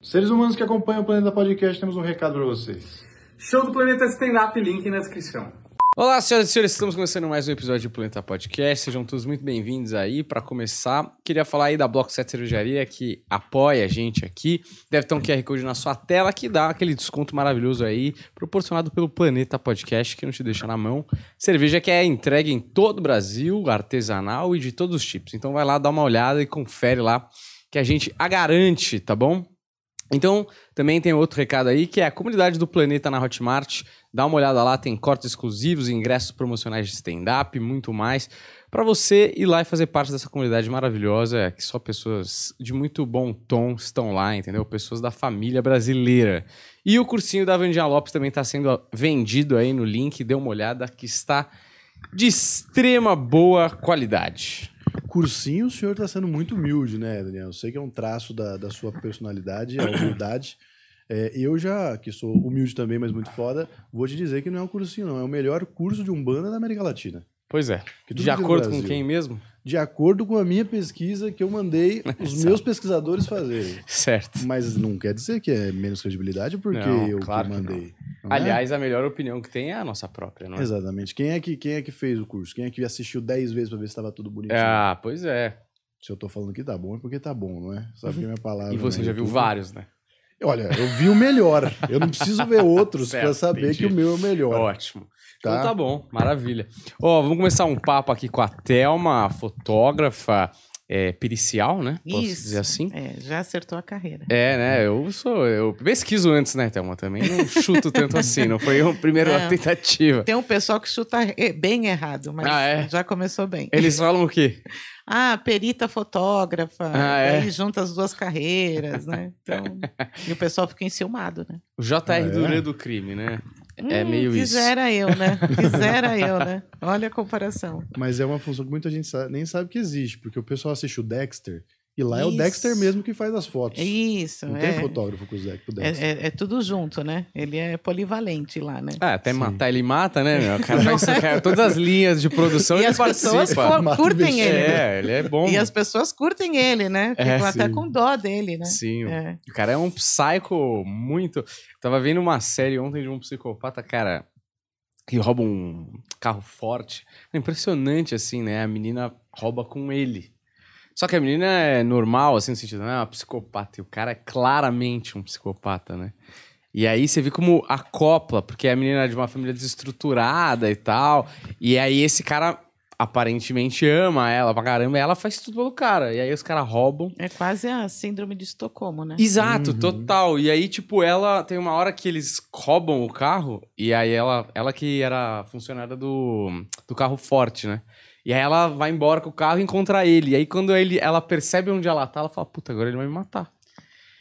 Seres humanos que acompanham o Planeta Podcast, temos um recado para vocês. Show do Planeta Stand-Up, link na descrição. Olá, senhoras e senhores, estamos começando mais um episódio do Planeta Podcast. Sejam todos muito bem-vindos aí. Para começar, queria falar aí da Bloco 7 Cervejaria que apoia a gente aqui. Deve ter um QR Code na sua tela que dá aquele desconto maravilhoso aí, proporcionado pelo Planeta Podcast, que não te deixa na mão. Cerveja que é entregue em todo o Brasil, artesanal e de todos os tipos. Então vai lá, dá uma olhada e confere lá que a gente a garante, tá bom? Então, também tem outro recado aí, que é a comunidade do Planeta na Hotmart. Dá uma olhada lá, tem cortes exclusivos, ingressos promocionais de stand-up, muito mais. Para você ir lá e fazer parte dessa comunidade maravilhosa, que só pessoas de muito bom tom estão lá, entendeu? Pessoas da família brasileira. E o cursinho da Vandinha Lopes também está sendo vendido aí no link, dê uma olhada, que está de extrema boa qualidade. Cursinho, o senhor está sendo muito humilde, né, Daniel? Eu sei que é um traço da, da sua personalidade, a humildade. É, eu já, que sou humilde também, mas muito foda, vou te dizer que não é um cursinho, não. É o melhor curso de Umbanda da América Latina. Pois é. De acordo com quem mesmo? De acordo com a minha pesquisa que eu mandei os meus pesquisadores fazerem. Certo. Mas não quer dizer que é menos credibilidade porque Não, eu claro mandei. não é? Aliás, a melhor opinião que tem é a nossa própria, não é? Exatamente. Quem é, que, quem é que fez o curso? Quem é que assistiu 10 vezes pra ver se estava tudo bonitinho? Ah, pois é. Se eu tô falando que tá bom, é porque tá bom, não é? Sabe que a minha palavra. E você no já viu vários, né? Olha, eu vi o melhor. Eu não preciso ver outros pra saber entendi. que o meu é o melhor. Ótimo. Tá. Então tá bom, maravilha. Ó, vamos começar um papo aqui com a Thelma, fotógrafa é, pericial, né? Posso Isso. dizer assim? É, já acertou a carreira. É, né? Eu sou. Eu pesquiso antes, né, Thelma? Também não chuto tanto assim. Não foi a primeira Não. tentativa. Tem um pessoal que chuta eh, bem errado, mas Ah, é? já começou bem. Eles falam o quê? Ah, perita fotógrafa, Ah, é? aí junta as duas carreiras, né? Então, e o pessoal fica enciumado, né? O JR Ah, é? Duran do crime, né? É Hum, meio isso. Quisera eu, né? Quisera eu, né? Olha a comparação. Mas é uma função que muita gente sa- nem sabe que existe, porque o pessoal assiste o Dexter e lá é o Isso. Dexter mesmo que faz as fotos. Isso, Não é, tem fotógrafo com o Dex- com o é, Dexter. é- é tudo junto, né? Ele é polivalente lá, né? Ah, até Sim. matar ele mata, né, meu? O cara faz cara, todas as linhas de produção E ele as pessoas participa. Mata curtem ele, né? É, ele é bom. E as pessoas curtem ele, né? É, Ficam até com dó dele, né? Sim, É. o cara é um psycho muito. Tava vendo uma série ontem de um psicopata, cara, que rouba um carro forte. É impressionante, assim, né? A menina rouba com ele. Só que a menina é normal, assim, no sentido, não é uma psicopata. E o cara é claramente um psicopata, né? E aí você vê como acopla, porque a menina é de uma família desestruturada e tal. E aí esse cara aparentemente ama ela pra caramba, e ela faz tudo pelo cara. E aí os caras roubam. É quase a síndrome de Estocolmo, né? Exato, Uhum. total. E aí, tipo, ela tem uma hora que eles roubam o carro, e aí ela, ela que era funcionária do, do carro forte, né? E aí ela vai embora com o carro e encontra ele. E aí, quando ele, ela percebe onde ela tá, ela fala, puta, agora ele vai me matar.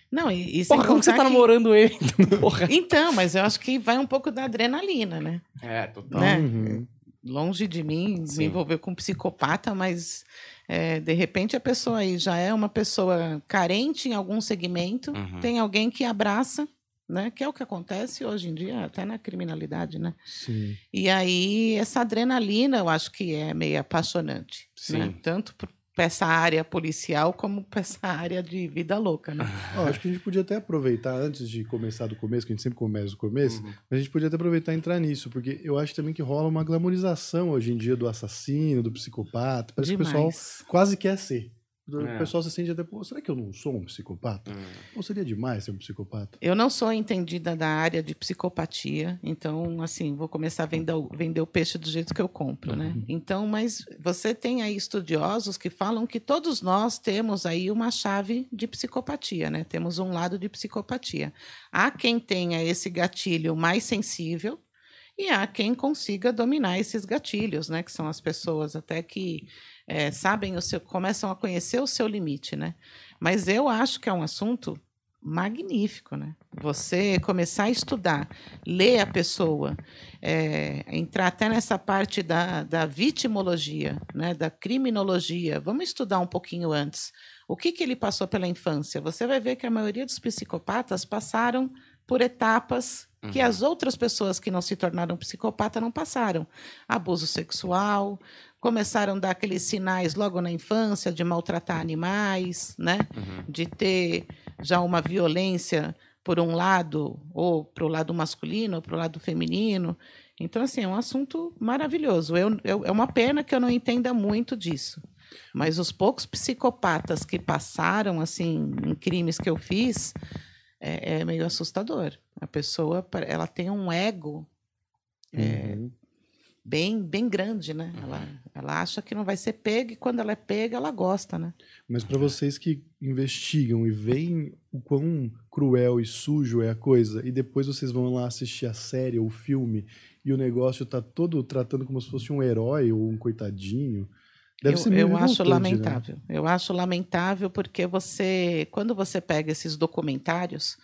Não, e, e Porra, como que você tá que- namorando ele? Porra. Então, mas eu acho que vai um pouco da adrenalina, né? É, total. né? Uhum. Longe de mim Sim. me envolver com um psicopata, mas é, de repente a pessoa aí já é uma pessoa carente em algum segmento, Uhum. tem alguém que abraça, né? Que é o que acontece hoje em dia, até na criminalidade, né? Sim. E aí, essa adrenalina eu acho que é meio apaixonante. Sim. Né? Tanto para essa área policial como para essa área de vida louca, né? Ó, acho que a gente podia até aproveitar, antes de começar do começo, que a gente sempre começa do começo, Uhum. mas a gente podia até aproveitar e entrar nisso, porque eu acho também que rola uma glamorização hoje em dia do assassino, do psicopata. Parece que o pessoal Demais. quase quer ser. O É. pessoal se sente até, pô, será que eu não sou um psicopata? Hum. Ou seria demais ser um psicopata? Eu não sou entendida da área de psicopatia, então, assim, vou começar a vender, o- vender o peixe do jeito que eu compro, né? Uhum. Então, mas você tem aí estudiosos que falam que todos nós temos aí uma chave de psicopatia, né? Temos um lado de psicopatia. Há quem tenha esse gatilho mais sensível e há quem consiga dominar esses gatilhos, né? Que são as pessoas até que eh, sabem o seu, começam a conhecer o seu limite, né? Mas eu acho que é um assunto magnífico, né? Você começar a estudar, ler a pessoa, é, entrar até nessa parte da, da vitimologia, né? Da criminologia. Vamos estudar um pouquinho antes. O que, que ele passou pela infância? Você vai ver que a maioria dos psicopatas passaram por etapas que as outras pessoas que não se tornaram psicopata não passaram. Abuso sexual, começaram a dar aqueles sinais logo na infância de maltratar animais, né? De ter já uma violência por um lado, ou para o lado masculino, ou para o lado feminino. Então, assim, é um assunto maravilhoso. Eu, eu- é uma pena que eu não entenda muito disso. Mas os poucos psicopatas que passaram, assim, em crimes que eu fiz, é, é meio assustador. A pessoa, ela tem um ego é, Uhum. Bem, bem grande, né? Ela, ela acha que não vai ser pega e quando ela é pega, ela gosta, né? Mas para vocês que investigam e veem o quão cruel e sujo é a coisa, e depois vocês vão lá assistir a série ou o filme e o negócio tá todo tratando como se fosse um herói ou um coitadinho, deve eu ser meio eu acho né? lamentável. Eu acho lamentável porque você, quando você pega esses documentários,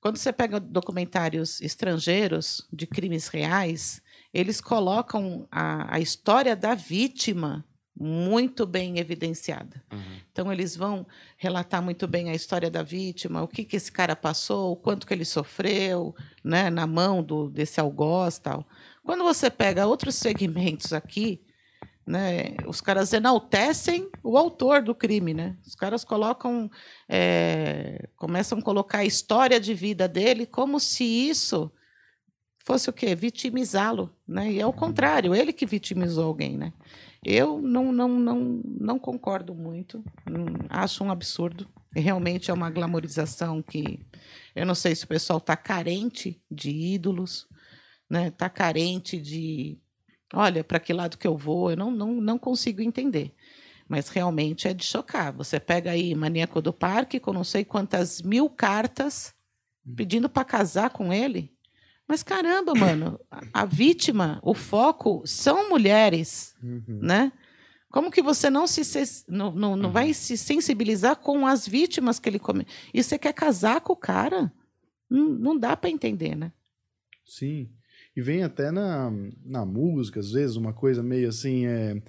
quando você pega documentários estrangeiros de crimes reais, eles colocam a, a história da vítima muito bem evidenciada. Então eles vão relatar muito bem a história da vítima, o que, que esse cara passou, o quanto que ele sofreu, né, na mão do, desse algoz tal. Quando você pega outros segmentos aqui, né, os caras enaltecem o autor do crime, né? Os caras colocam, é, começam a colocar a história de vida dele como se isso fosse o quê? Vitimizá-lo, né? E é o contrário, ele que vitimizou alguém, né? Eu não, não, não, não concordo muito, hum, acho um absurdo. Realmente é uma glamorização que eu não sei se o pessoal está carente de ídolos, né? Está carente de, olha, para que lado que eu vou? Eu não, não, não consigo entender. Mas realmente é de chocar. Você pega aí Maníaco do Parque com não sei quantas mil cartas pedindo para casar com ele. Mas caramba, mano, a, a vítima, o foco são mulheres, Uhum. né? Como que você não se não, não, não vai se sensibilizar com as vítimas que ele come? E você quer casar com o cara? Não, não dá para entender, né? Sim. E vem até na, na música, às vezes, uma coisa meio assim. É...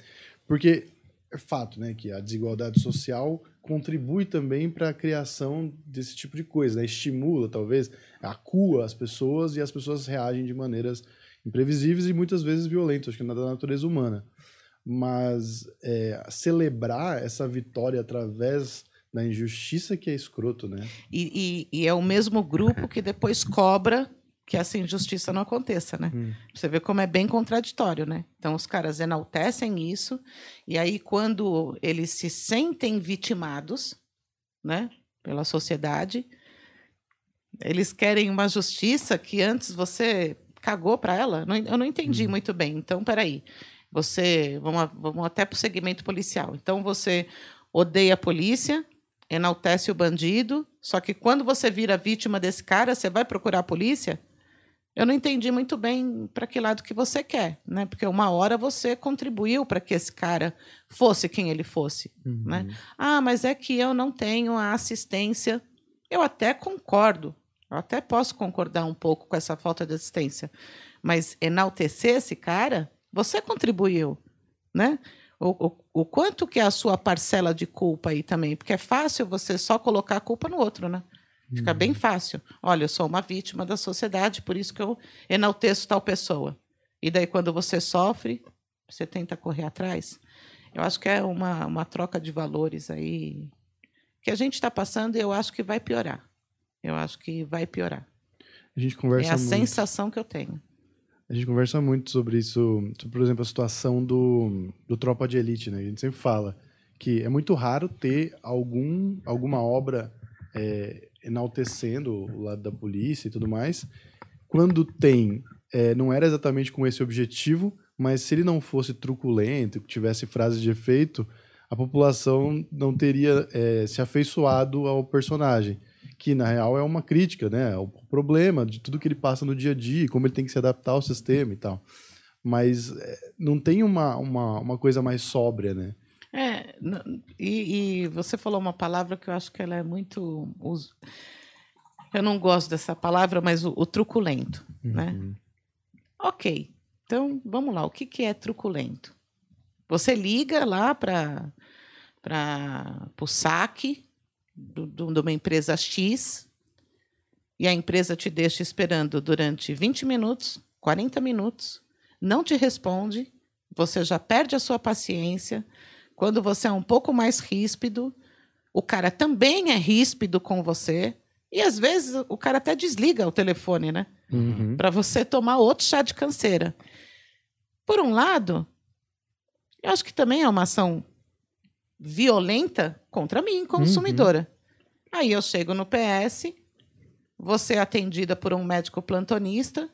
Porque é fato, né, que a desigualdade social contribui também para a criação desse tipo de coisa, né? estimula, talvez, acua as pessoas e as pessoas reagem de maneiras imprevisíveis e muitas vezes violentas, acho que é da natureza humana. Mas é, celebrar essa vitória através da injustiça que é escroto, né? E, e- e é o mesmo grupo que depois cobra que essa injustiça não aconteça, né? Hum. Você vê como é bem contraditório, né? Então os caras enaltecem isso e aí quando eles se sentem vitimados, né, pela sociedade, eles querem uma justiça que antes você cagou para ela. Eu não entendi muito bem. Então, peraí. Você, vamos, vamos até para o segmento policial. Então, você odeia a polícia, enaltece o bandido, só que quando você vira vítima desse cara, você vai procurar a polícia? Eu não entendi muito bem para que lado que você quer, né? Porque uma hora você contribuiu para que esse cara fosse quem ele fosse, né? Ah, mas é que eu não tenho a assistência. Eu até concordo, eu até posso concordar um pouco com essa falta de assistência, mas enaltecer esse cara, você contribuiu, né? O, o, o quanto que é a sua parcela de culpa aí também? Porque é fácil você só colocar a culpa no outro, né? Fica bem fácil. Olha, eu sou uma vítima da sociedade, por isso que eu enalteço tal pessoa. E daí, quando você sofre, você tenta correr atrás. Eu acho que é uma, uma troca de valores aí que a gente está passando e eu acho que vai piorar. Eu acho que vai piorar. A gente conversa é a muito. sensação que eu tenho. A gente conversa muito sobre isso, sobre, por exemplo, a situação do, do Tropa de Elite, né? A gente sempre fala que é muito raro ter algum, alguma obra é, enaltecendo o lado da polícia e tudo mais. Quando tem, é, não era exatamente com esse objetivo, mas se ele não fosse truculento, que tivesse frases de efeito, a população não teria é, se afeiçoado ao personagem que na real é uma crítica, né? O problema de tudo que ele passa no dia a dia, como ele tem que se adaptar ao sistema e tal. Mas é, não tem uma, uma, uma coisa mais sóbria, né? É, e, e você falou uma palavra que eu acho que ela é muito. Eu não gosto dessa palavra, mas o, o truculento, né? Uhum. Ok, então vamos lá. O que, que é truculento? Você liga lá para o saque do- do- de uma empresa X e a empresa te deixa esperando durante 20 minutos, 40 minutos, não te responde, você já perde a sua paciência. Quando você é um pouco mais ríspido, o cara também é ríspido com você. E às vezes o cara até desliga o telefone, né? Uhum. Para você tomar outro chá de canseira. Por um lado, eu acho que também é uma ação violenta contra mim, consumidora. Aí eu chego no PS, vou ser atendida por um médico plantonista,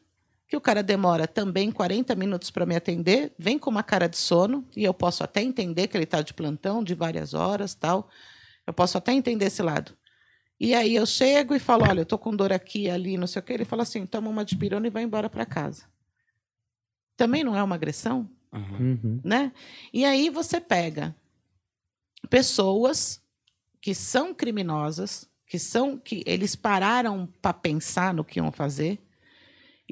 que o cara demora também 40 minutos para me atender, vem com uma cara de sono, e eu posso até entender que ele está de plantão, de várias horas, tal. Eu posso até entender esse lado. E aí eu chego e falo, olha, eu tô com dor aqui, ali, não sei o quê. Ele fala assim, toma uma dipirona e vai embora para casa. Também não é uma agressão? Uhum. né? E aí você pega pessoas que são criminosas, que são que eles pararam para pensar no que iam fazer,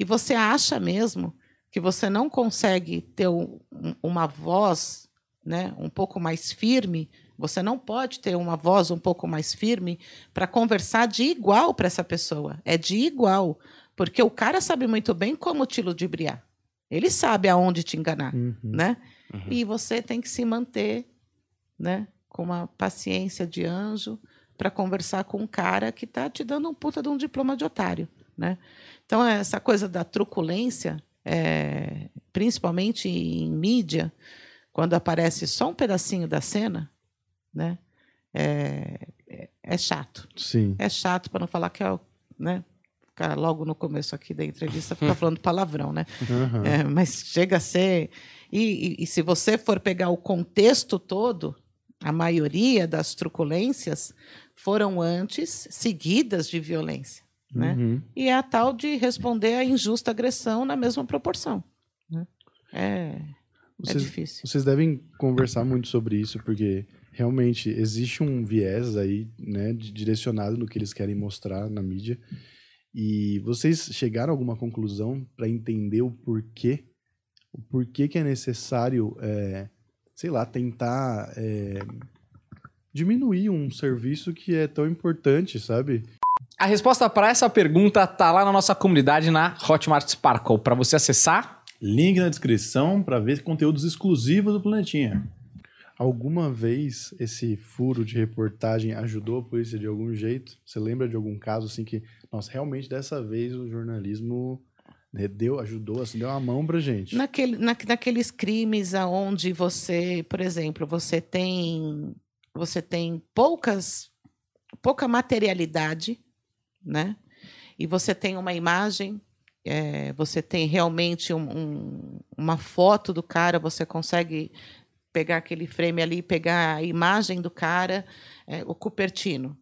e você acha mesmo que você não consegue ter um- um- uma voz, né, um pouco mais firme, você não pode ter uma voz um pouco mais firme para conversar de igual para essa pessoa. É de igual, porque o cara sabe muito bem como te ludibriar. Ele sabe aonde te enganar Uhum. né? E você tem que se manter, né, com uma paciência de anjo para conversar com um cara que está te dando um puta de um diploma de otário, né? Então essa coisa da truculência, é, principalmente em mídia, quando aparece só um pedacinho da cena, né, é, é- é chato. Sim. É chato para não falar que é, o- né? Ficar logo no começo aqui da entrevista ficar falando palavrão, né? Aham. É, mas chega a ser. E, e- e se você for pegar o contexto todo, a maioria das truculências foram antes seguidas de violência. Né? Uhum. E é a tal de responder à injusta agressão na mesma proporção. né? É, é Vocês, difícil. vocês devem conversar muito sobre isso, porque realmente existe um viés aí, né, direcionado no que eles querem mostrar na mídia. E vocês chegaram a alguma conclusão para entender o porquê? O porquê que é necessário, é, sei lá, tentar é, diminuir um serviço que é tão importante, sabe? A resposta para essa pergunta tá lá na nossa comunidade na Hotmart Sparkle. Para você acessar, Link na descrição para ver conteúdos exclusivos do Planetinha. Alguma vez esse furo de reportagem ajudou a polícia de algum jeito? Você lembra de algum caso assim que, nossa, realmente dessa vez o jornalismo né, deu, ajudou, assim, deu uma mão pra gente? Naquele, na, naqueles crimes aonde você, por exemplo, você tem você tem poucas pouca materialidade, né? E você tem uma imagem, é, você tem realmente um- um- uma foto do cara, você consegue pegar aquele frame ali, pegar a imagem do cara, é, o Cupertino,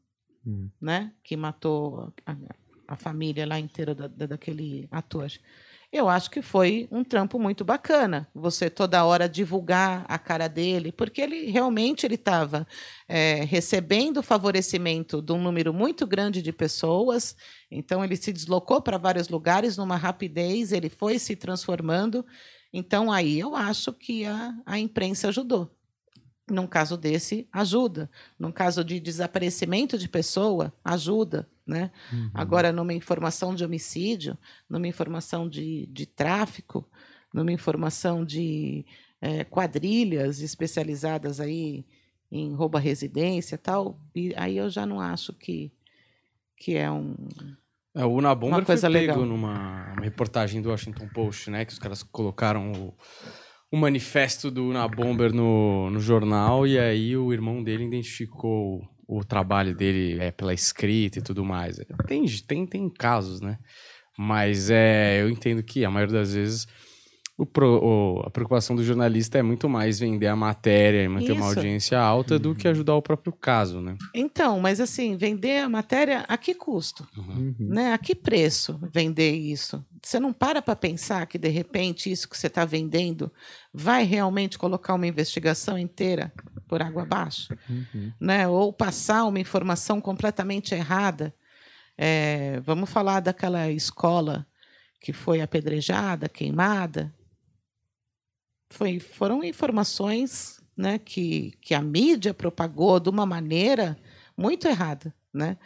Hum. né? Que matou a, a família lá inteira da, da- daquele ator. Eu acho que foi um trampo muito bacana. Você toda hora divulgar a cara dele, porque ele realmente ele estava recebendo favorecimento de um número muito grande de pessoas. Então ele se deslocou para vários lugares numa rapidez. Ele foi se transformando. Então aí eu acho que a, a imprensa ajudou. Num caso desse, ajuda. Num caso de desaparecimento de pessoa, ajuda. Né? Agora, numa informação de homicídio, numa informação de, de tráfico, numa informação de eh, quadrilhas especializadas aí em roubo à residência e tal, e aí eu já não acho que, que é um. É, o Una Bomber Uma coisa foi pego legal. numa uma reportagem do Washington Post, né? Que os caras colocaram o, o manifesto do Una Bomber no, no jornal e aí o irmão dele identificou o trabalho dele é, pela escrita e tudo mais. Tem, tem, tem casos, né? Mas é, eu entendo que a maioria das vezes o pro- o- a preocupação do jornalista é muito mais vender a matéria e manter uma Isso. audiência alta do que ajudar o próprio caso, né? Então, mas assim, vender a matéria a que custo? Uhum. Né? A que preço vender isso? Você não para para pensar que, de repente, isso que você está vendendo vai realmente colocar uma investigação inteira por água abaixo? Uhum. Né? Ou passar uma informação completamente errada? É, vamos falar daquela escola que foi apedrejada, queimada. Foi, foram informações né, que, que a mídia propagou de uma maneira muito errada. Né?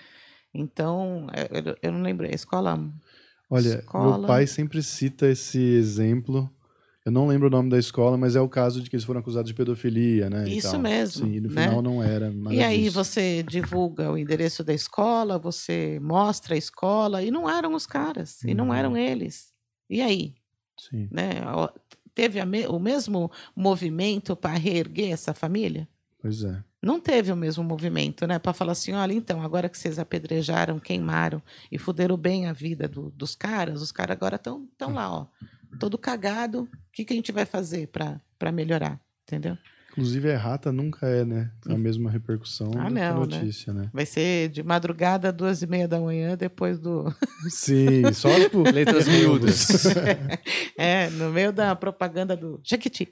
Então, eu, eu- eu não lembro, a escola. Olha, Escola. meu pai sempre cita esse exemplo. Eu não lembro o nome da escola, mas é o caso de que eles foram acusados de pedofilia, né? Isso mesmo, Sim, e no né? final não era e aí disso. você divulga o endereço da escola, você mostra a escola, e não eram os caras, e não Uhum. eram eles. E aí? Sim. Né? Teve me- o mesmo movimento para reerguer essa família? Pois é. Não teve o mesmo movimento, né? Para falar assim, olha, então, agora que vocês apedrejaram, queimaram e fuderam bem a vida do- dos caras, os caras agora estão tão lá, ó, todo cagado. O que, que a gente vai fazer para melhorar? Entendeu? Inclusive, a errata nunca é, né? A mesma repercussão Ah, da não, né? notícia, né? Vai ser de madrugada, duas e meia da manhã, depois do. Sim, só tipo. Letras miúdas. É, no meio da propaganda do Jequiti.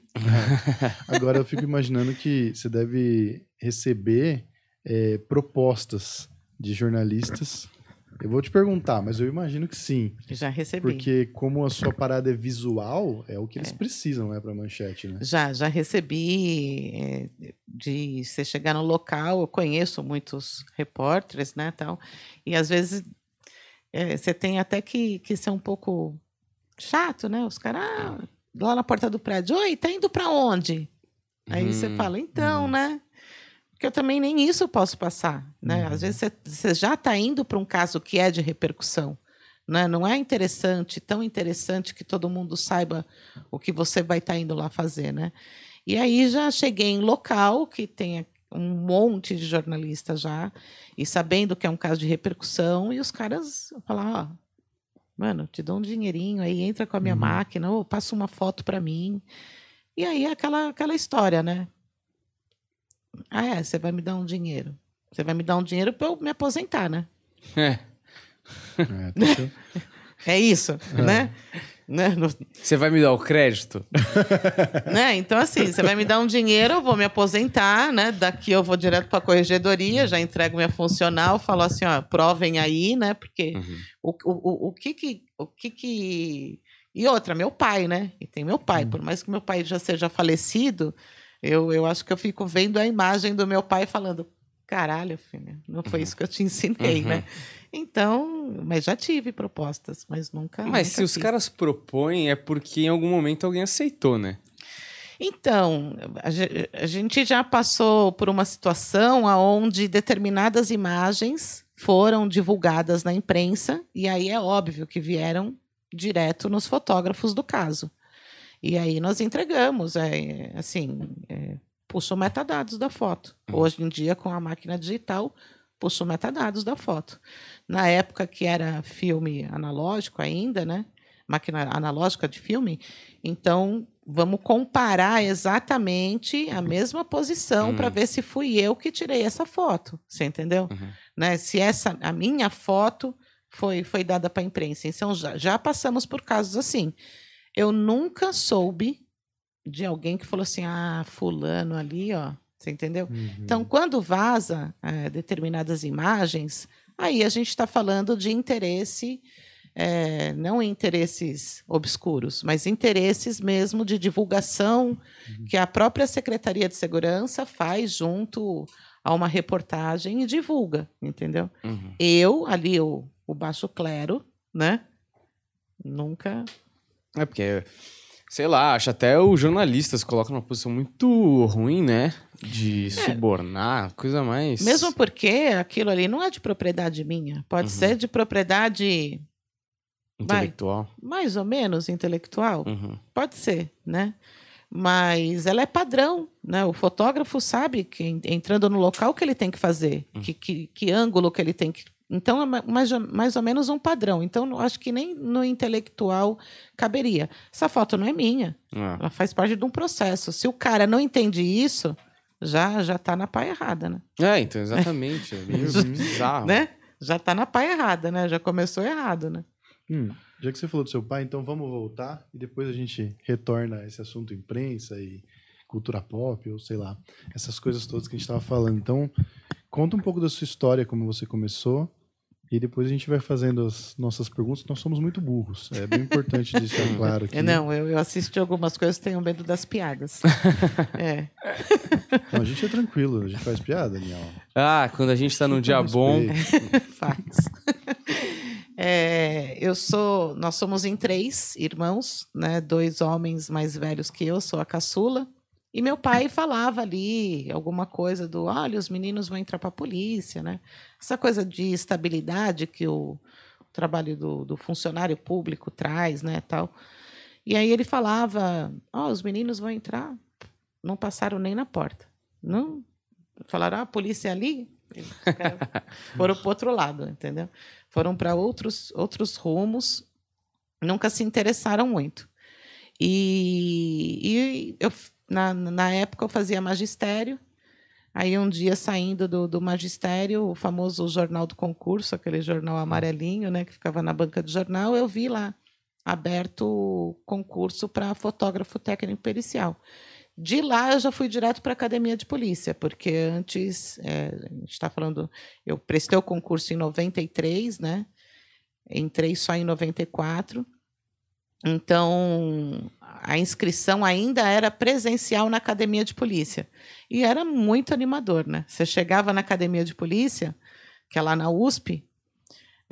Agora eu fico imaginando que você deve receber é, propostas de jornalistas. Eu vou te perguntar, mas eu imagino que sim. Já recebi. Porque como a sua parada é visual, é o que eles precisam, né, pra manchete, né? Já, já recebi é, de você chegar no local, eu conheço muitos repórteres, né, tal, e às vezes é, você tem até que, que ser um pouco chato, né, os caras, ah, lá na porta do prédio, oi, tá indo para onde? Aí você Hum, fala, então, né, porque eu também nem isso posso passar, né, às vezes você, já está indo para um caso que é de repercussão, né? Não é interessante, tão interessante que todo mundo saiba o que você vai estar indo lá fazer, né? E aí já cheguei em local que tem um monte de jornalistas já, e sabendo que é um caso de repercussão, e os caras falam, ó, mano, te dou um dinheirinho aí, entra com a minha Uhum. máquina, ou passa uma foto para mim. E aí é aquela, aquela história, né? Ah, é, você vai me dar um dinheiro. Você vai me dar um dinheiro para eu me aposentar, né? É. É, É isso, né? né? No- Você vai me dar o crédito? né? Então, assim, você vai me dar um dinheiro, eu vou me aposentar, né? Daqui eu vou direto para a corregedoria, já entrego minha funcional, falo assim, ó, provem aí, né? Porque Uhum. o, o, o, o que que... O que que... E outra, meu pai, né? E tem meu pai. Por mais que meu pai já seja falecido, eu, eu acho que eu fico vendo a imagem do meu pai falando, caralho, filha, não foi isso que eu te ensinei, Uhum. né? Então, mas já tive propostas, mas nunca. Mas nunca se os fiz. caras propõem, é porque em algum momento alguém aceitou, né? Então, a gente já passou por uma situação onde determinadas imagens foram divulgadas na imprensa, e aí é óbvio que vieram direto nos fotógrafos do caso. E aí nós entregamos, é, assim, é, puxa o metadados da foto. Hoje em dia, com a máquina digital, puxa o metadados da foto. Na época que era filme analógico ainda, né? Máquina analógica de filme, então vamos comparar exatamente a mesma posição Hum. para ver se fui eu que tirei essa foto. Você entendeu? Uhum. Né? Se essa a minha foto foi, foi dada para a imprensa. Então já, já passamos por casos assim. Eu nunca soube de alguém que falou assim: ah, fulano ali, ó. Você entendeu? Uhum. Então, quando vaza eh, determinadas imagens, aí a gente está falando de interesse, eh, não interesses obscuros, mas interesses mesmo de divulgação que a própria Secretaria de Segurança faz junto a uma reportagem e divulga, entendeu? Uhum. Eu, ali, o, o baixo clero, né? Nunca. É porque, sei lá, acho até os jornalistas colocam numa posição muito ruim, né? De subornar, coisa mais. Mesmo porque aquilo ali não é de propriedade minha, pode Uhum. ser de propriedade intelectual. mais ou menos intelectual, Uhum. pode ser, né? Mas ela é padrão, né? O fotógrafo sabe que en- entrando no local que ele tem que fazer, Hum. que, que, que ângulo que ele tem que. Então é ma- mais, ou- mais ou menos um padrão. Então acho que nem no intelectual caberia. Essa foto não é minha, É. ela faz parte de um processo. Se o cara não entende isso, já já está na pá errada, né? É, então, exatamente. É meio bizarro. né? Já está na pá errada, né? Já começou errado, né? Hum, já que você falou do seu pai, então vamos voltar e depois a gente retorna a esse assunto imprensa e cultura pop, ou sei lá, essas coisas todas que a gente estava falando. Então, conta um pouco da sua história, como você começou E depois a gente vai fazendo as nossas perguntas. Nós somos muito burros. É bem importante deixar claro aqui. É, Não, eu, eu assisti algumas coisas tenho medo das piadas. é. Não, a gente é tranquilo, a gente faz piada, Daniel. Ah, quando a gente tá num dia bom. Faz. É, eu sou, nós somos em três irmãos, né? Dois homens mais velhos que eu, sou a caçula. E meu pai falava ali alguma coisa do, olha, os meninos vão entrar para a polícia, né? Essa coisa de estabilidade que o trabalho do, do funcionário público traz, né, tal. E aí ele falava, ó, os meninos vão entrar, não passaram nem na porta, não falaram, ah, a polícia é ali, foram para outro lado, entendeu? Foram para outros outros rumos, nunca se interessaram muito. E, e eu, na, na época eu fazia magistério. Aí um dia saindo do, do magistério, o famoso jornal do concurso, aquele jornal amarelinho, né, que ficava na banca de jornal, eu vi lá aberto o concurso para fotógrafo técnico pericial. De lá eu já fui direto para a academia de polícia, porque antes, é, a gente está falando, eu prestei o concurso em 93, né? Entrei só em 94. Então, a inscrição ainda era presencial na academia de polícia. E era muito animador, né? Você chegava na academia de polícia, que é lá na USP,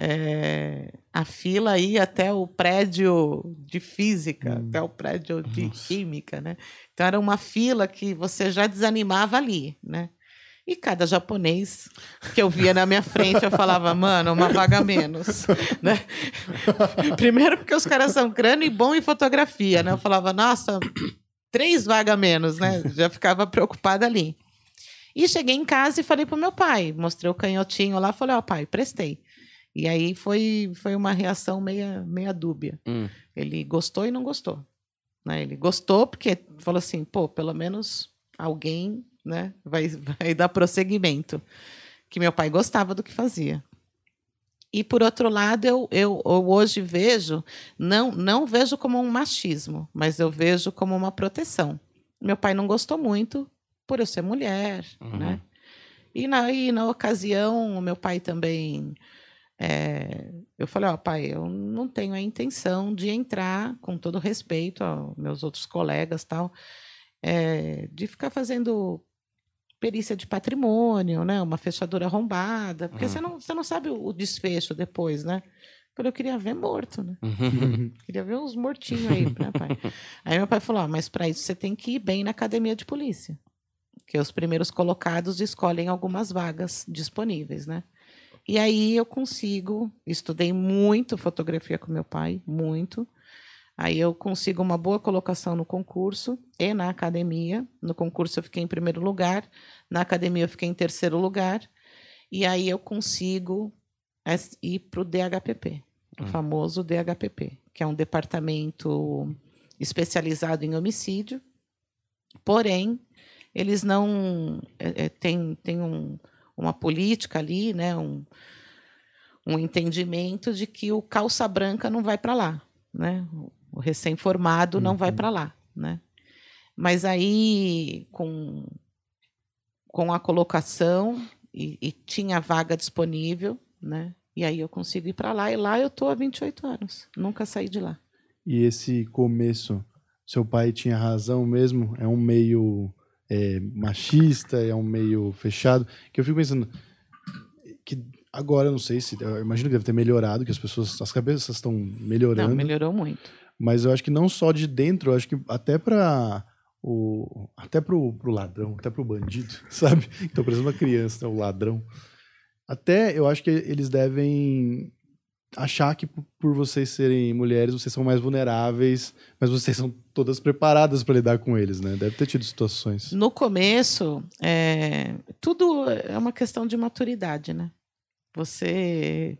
é, a fila ia até o prédio de física, até o prédio de Nossa. química, né? Então era uma fila que você já desanimava ali, né? E cada japonês que eu via na minha frente, eu falava, mano, uma vaga menos. né? Primeiro porque os caras são crânio e bom em fotografia, né? Eu falava, nossa, três vagas menos, né? Já ficava preocupada ali. E cheguei em casa e falei pro meu pai, mostrei o canhotinho lá, falei, ó, pai, prestei. E aí foi, foi uma reação meia, meia dúbia. Hum. Ele gostou e não gostou. Né? Ele gostou porque falou assim, pô, pelo menos alguém né, vai, vai dar prosseguimento. Que meu pai gostava do que fazia. E por outro lado, eu, eu, eu hoje vejo, não, não vejo como um machismo, mas eu vejo como uma proteção. Meu pai não gostou muito por eu ser mulher, Uhum. né? E na, e na ocasião, o meu pai também. é, eu falei, ó, pai, eu não tenho a intenção de entrar, com todo respeito aos meus outros colegas tal, é, de ficar fazendo perícia de patrimônio, né? Uma fechadura arrombada, porque Uhum. você, não, você não sabe o, desfecho depois, né? Porque eu queria ver morto, né? Uhum. Queria ver uns mortinhos aí, né, pai? Aí meu pai falou: mas para isso você tem que ir bem na academia de polícia. Que os primeiros colocados escolhem algumas vagas disponíveis, né? E aí eu consigo, estudei muito fotografia com meu pai, muito. Aí eu consigo uma boa colocação no concurso e na academia. No concurso eu fiquei em primeiro lugar, na academia eu fiquei em terceiro lugar. E aí eu consigo ir para o DHPP, o famoso DHPP, que é um departamento especializado em homicídio. Porém, eles não é, é, tem, tem um, uma política ali, né, um, um entendimento de que o calça branca não vai para lá, né? O recém-formado não vai para lá, né? Mas aí com com a colocação e, e tinha vaga disponível, né? E aí eu consigo ir para lá e lá eu tô há 28 anos, nunca saí de lá. E esse começo, seu pai tinha razão mesmo? É um meio é, machista, é um meio fechado. Que eu fico pensando que agora eu não sei se. Eu imagino que deve ter melhorado, que as pessoas, as cabeças estão melhorando. Não, melhorou muito. Mas eu acho que não só de dentro, eu acho que até para o até pro, pro ladrão, até pro bandido, sabe? Então, por exemplo, uma criança, o ladrão. Até eu acho que eles devem achar que por- por vocês serem mulheres, vocês são mais vulneráveis, mas vocês são todas preparadas para lidar com eles, né? Deve ter tido situações. No começo, é, tudo é uma questão de maturidade, né? Você.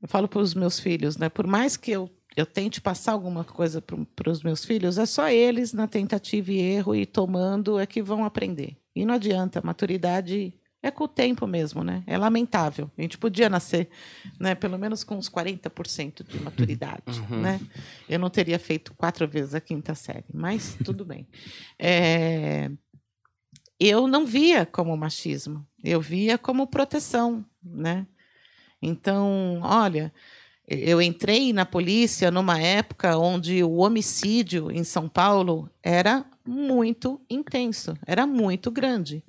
Eu falo para os meus filhos, né? Por mais que eu, eu tente passar alguma coisa para os meus filhos, é só eles, na tentativa e erro e tomando, é que vão aprender. E não adianta, maturidade é com o tempo mesmo, né? É lamentável. A gente podia nascer, né? Pelo menos com uns 40% de maturidade, Uhum. né? Eu não teria feito quatro vezes a quinta série, mas tudo bem. É, Eu não via como machismo, eu via como proteção. né? Então, olha, eu entrei na polícia numa época onde o homicídio em São Paulo era muito intenso, era muito grande.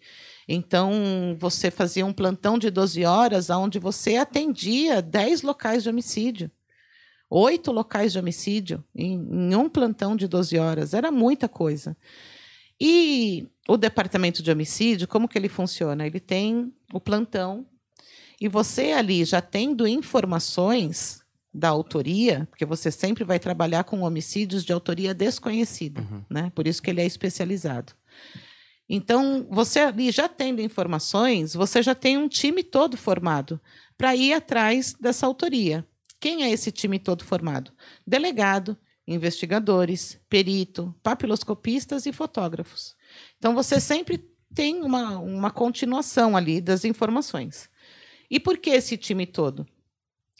Então, você fazia um plantão de 12 horas onde você atendia 10 locais de homicídio, oito locais de homicídio em, em um plantão de 12 horas. Era muita coisa. E o departamento de homicídio, como que ele funciona? Ele tem o plantão e você ali já tendo informações da autoria, porque você sempre vai trabalhar com homicídios de autoria desconhecida, Uhum. né? Por isso que ele é especializado. Então, você ali já tendo informações, você já tem um time todo formado para ir atrás dessa autoria. Quem é esse time todo formado? Delegado, investigadores, perito, papiloscopistas e fotógrafos. Então, você sempre tem uma, uma continuação ali das informações. E por que esse time todo?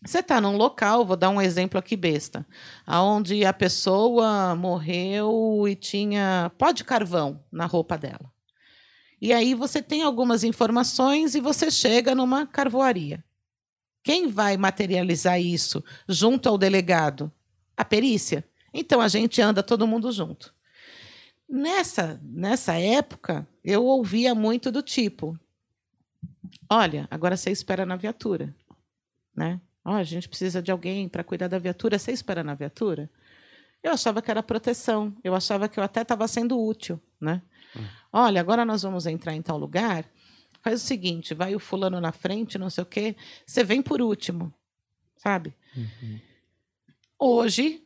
Você está num local, vou dar um exemplo aqui besta, aonde a pessoa morreu e tinha pó de carvão na roupa dela. E aí você tem algumas informações e você chega numa carvoaria. Quem vai materializar isso junto ao delegado? A perícia. Então a gente anda todo mundo junto. Nessa, nessa época, eu ouvia muito do tipo: olha, agora você espera na viatura. Né? Ó, a gente precisa de alguém para cuidar da viatura, você espera na viatura? Eu achava que era proteção, eu achava que eu até estava sendo útil. Né? Olha, agora nós vamos entrar em tal lugar. Faz o seguinte: vai o fulano na frente, não sei o quê, você vem por último, sabe? Hoje,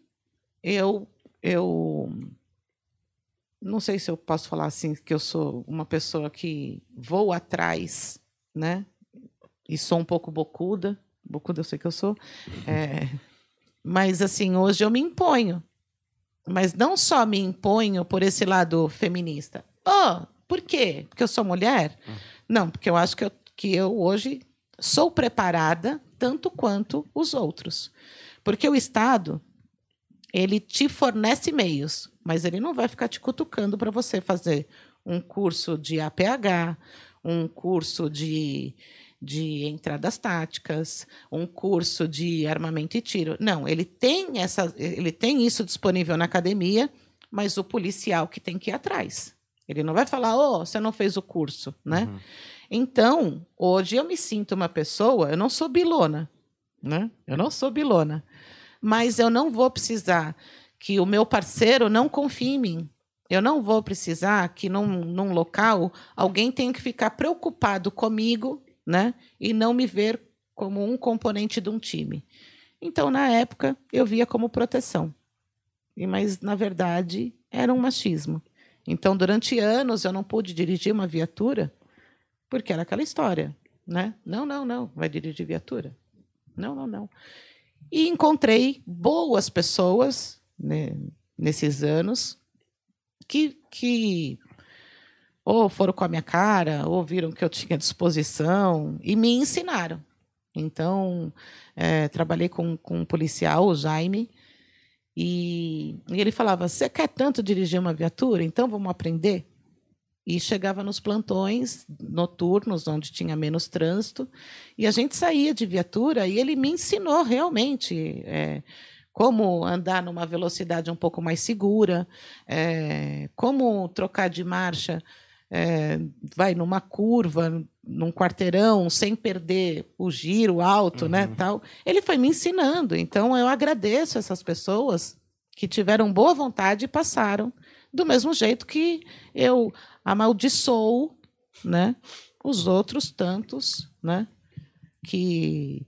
eu, eu não sei se eu posso falar assim, que eu sou uma pessoa que vou atrás, né? E sou um pouco bocuda. Bocuda eu sei que eu sou. É, mas, assim, hoje eu me imponho. Mas não só me imponho por esse lado feminista. Oh, por quê? Porque eu sou mulher? Não, porque eu acho que eu, que eu hoje sou preparada tanto quanto os outros. Porque o Estado, ele te fornece meios, mas ele não vai ficar te cutucando para você fazer um curso de APH, um curso de, de entradas táticas, um curso de armamento e tiro. Não, ele tem, essa, ele tem isso disponível na academia, mas o policial que tem que ir atrás. Ele não vai falar, oh, você não fez o curso, né? Então, hoje eu me sinto uma pessoa, eu não sou bilona, né? Eu não sou bilona, mas eu não vou precisar que o meu parceiro não confie em mim. Eu não vou precisar que num, num local alguém tenha que ficar preocupado comigo, né? E não me ver como um componente de um time. Então, na época, eu via como proteção. E mas na verdade era um machismo. Então, durante anos eu não pude dirigir uma viatura porque era aquela história, né? Não, não, não, vai dirigir viatura. Não, não, não. E encontrei boas pessoas né, nesses anos que, que ou foram com a minha cara, ou viram que eu tinha disposição e me ensinaram. Então, eh, trabalhei com, com um policial, o Jaime, e, e ele falava: Você quer tanto dirigir uma viatura? Então vamos aprender? E chegava nos plantões noturnos, onde tinha menos trânsito, e a gente saía de viatura e ele me ensinou realmente é, como andar numa velocidade um pouco mais segura, é, como trocar de marcha, é, vai numa curva, num quarteirão, sem perder o giro alto, né, tal. Ele foi me ensinando. Então eu agradeço essas pessoas que tiveram boa vontade e passaram do mesmo jeito que eu amaldiçoo, né, os outros tantos, né, que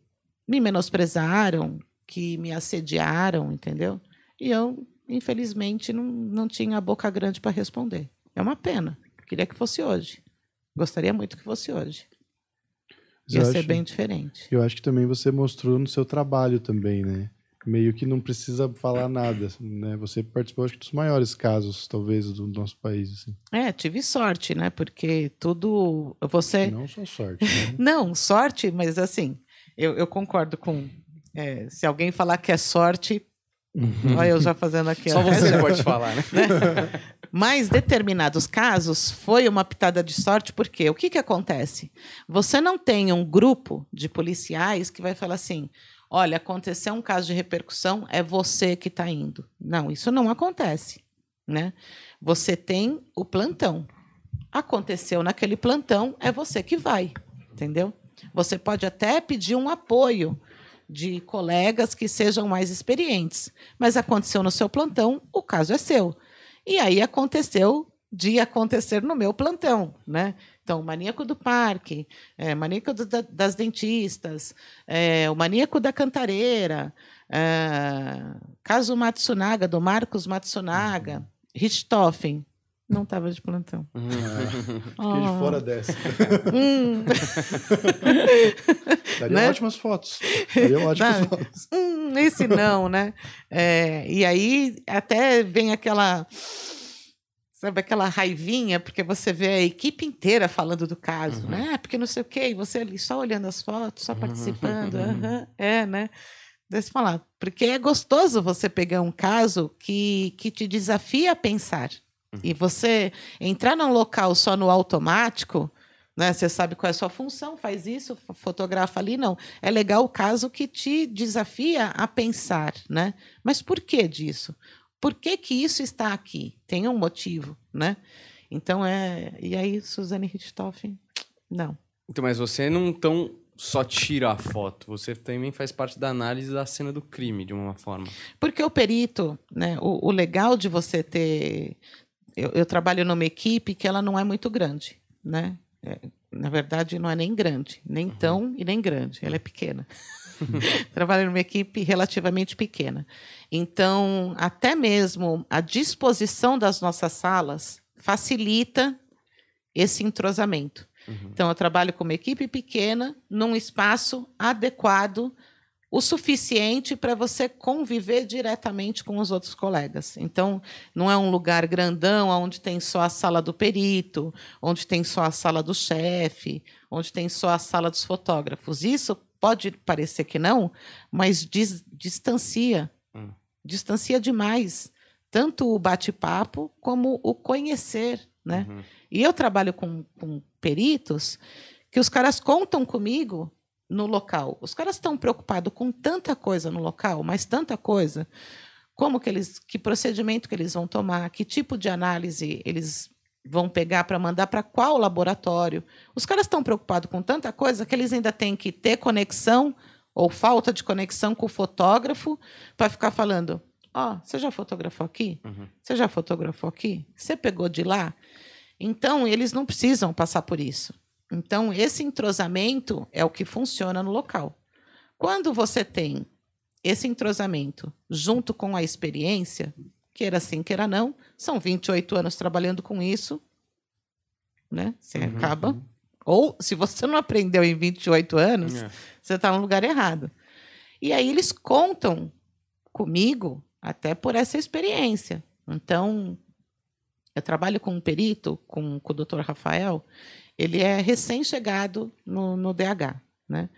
me menosprezaram, que me assediaram, entendeu? E eu, infelizmente, não, não tinha a boca grande para responder. É uma pena. Queria que fosse hoje. Gostaria muito que fosse hoje. Ia eu ser acho- bem diferente. Eu acho que também você mostrou no seu trabalho também, né? Meio que não precisa falar nada, né? Você participou, acho que, dos maiores casos, talvez, do nosso país, assim. É, tive sorte, né? Porque tudo. Você. Não só sorte, né? Não, sorte, mas assim, eu, eu concordo com. É, se alguém falar que é sorte, olha eu já fazendo aqui. Só você pode falar, né? Mas determinados casos foi uma pitada de sorte, porque o que, que acontece? Você não tem um grupo de policiais que vai falar assim: olha, aconteceu um caso de repercussão, é você que está indo. Não, isso não acontece. Né? Você tem o plantão. Aconteceu naquele plantão, é você que vai. Entendeu? Você pode até pedir um apoio de colegas que sejam mais experientes, mas aconteceu no seu plantão, o caso é seu. E aí aconteceu de acontecer no meu plantão, né? Então, o maníaco do parque, é, maníaco do, da, das dentistas, é, o maníaco da cantareira, é, caso Matsunaga, do Marcos Matsunaga, Richthofen, não estava de plantão. Fiquei de fora dessa. Hum. Daria Né? ótimas fotos. Daria ótimas Sabe? fotos. Hum, esse não, né? É, e aí até vem aquela. Sabe, aquela raivinha, porque você vê a equipe inteira falando do caso, né? Ah, Porque não sei o quê, e você ali só olhando as fotos, só participando. aham, é, né? Deixa eu falar. Porque é gostoso você pegar um caso que, que te desafia a pensar. E você entrar num local só no automático, né? Você sabe qual é a sua função, faz isso, fo- fotografa ali, não. É legal o caso que te desafia a pensar, né? Mas por que disso? Por que, que isso está aqui? Tem um motivo, né? Então é. E aí, Suzane Richthofen? Não. Então, mas você não tão só tira a foto, você também faz parte da análise da cena do crime, de uma forma. Porque o perito, né? O, o legal de você ter. Eu, eu trabalho numa equipe que ela não é muito grande, né? É, na verdade, não é nem grande, nem tão e nem grande, ela é pequena. trabalho numa equipe relativamente pequena. Então, até mesmo a disposição das nossas salas facilita esse entrosamento. Então, eu trabalho com uma equipe pequena, num espaço adequado o suficiente para você conviver diretamente com os outros colegas. Então, não é um lugar grandão onde tem só a sala do perito, onde tem só a sala do chefe, onde tem só a sala dos fotógrafos. Isso pode parecer que não, mas dis- distancia. Hum. Distancia demais. Tanto o bate-papo como o conhecer. Né? Uhum. E eu trabalho com, com peritos que os caras contam comigo no local. Os caras estão preocupados com tanta coisa no local, mas tanta coisa. Como que eles, que procedimento que eles vão tomar, que tipo de análise eles vão pegar para mandar para qual laboratório. Os caras estão preocupados com tanta coisa que eles ainda têm que ter conexão ou falta de conexão com o fotógrafo para ficar falando: ó, você já fotografou aqui? Uhum. Você já fotografou aqui? Você pegou de lá? Então, eles não precisam passar por isso. Então, esse entrosamento é o que funciona no local. Quando você tem esse entrosamento junto com a experiência, queira sim, queira não, são 28 anos trabalhando com isso, né? Você Uhum, acaba. Ou, se você não aprendeu em 28 anos, É. você está no lugar errado. E aí eles contam comigo até por essa experiência. Então, eu trabalho com um perito, com, com o doutor Rafael, ele é recém-chegado no, no DH, né?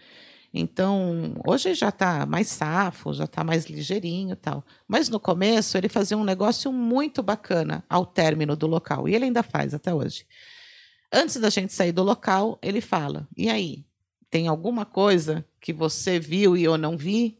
Então, hoje já está mais safo, já está mais ligeirinho tal. Mas no começo ele fazia um negócio muito bacana ao término do local, e ele ainda faz até hoje. Antes da gente sair do local, ele fala: "E aí, tem alguma coisa que você viu e eu não vi?"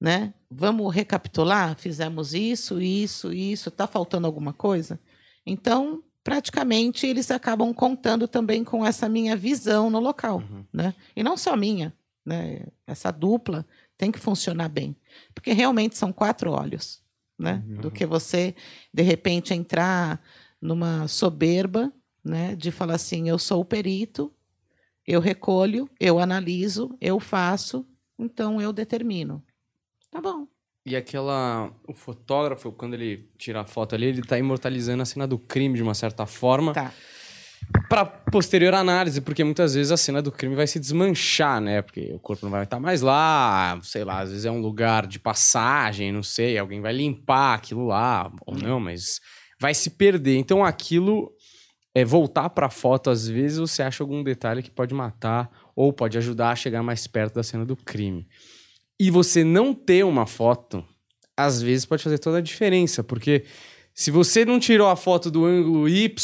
Né? Vamos recapitular? Fizemos isso, isso, isso, tá faltando alguma coisa? Então, praticamente eles acabam contando também com essa minha visão no local, Uhum. né? E não só minha, né? Essa dupla tem que funcionar bem, porque realmente são quatro olhos, né? Do que você de repente entrar numa soberba, né? De falar assim, eu sou o perito, eu recolho, eu analiso, eu faço, então eu determino. Tá bom. E aquela. O fotógrafo, quando ele tira a foto ali, ele tá imortalizando a cena do crime de uma certa forma. Tá. Pra posterior análise, porque muitas vezes a cena do crime vai se desmanchar, né? Porque o corpo não vai estar mais lá, sei lá, às vezes é um lugar de passagem, não sei, alguém vai limpar aquilo lá, ou não, mas vai se perder. Então aquilo é voltar pra foto, às vezes você acha algum detalhe que pode matar ou pode ajudar a chegar mais perto da cena do crime. E você não ter uma foto, às vezes pode fazer toda a diferença, porque Se você não tirou a foto do ângulo Y,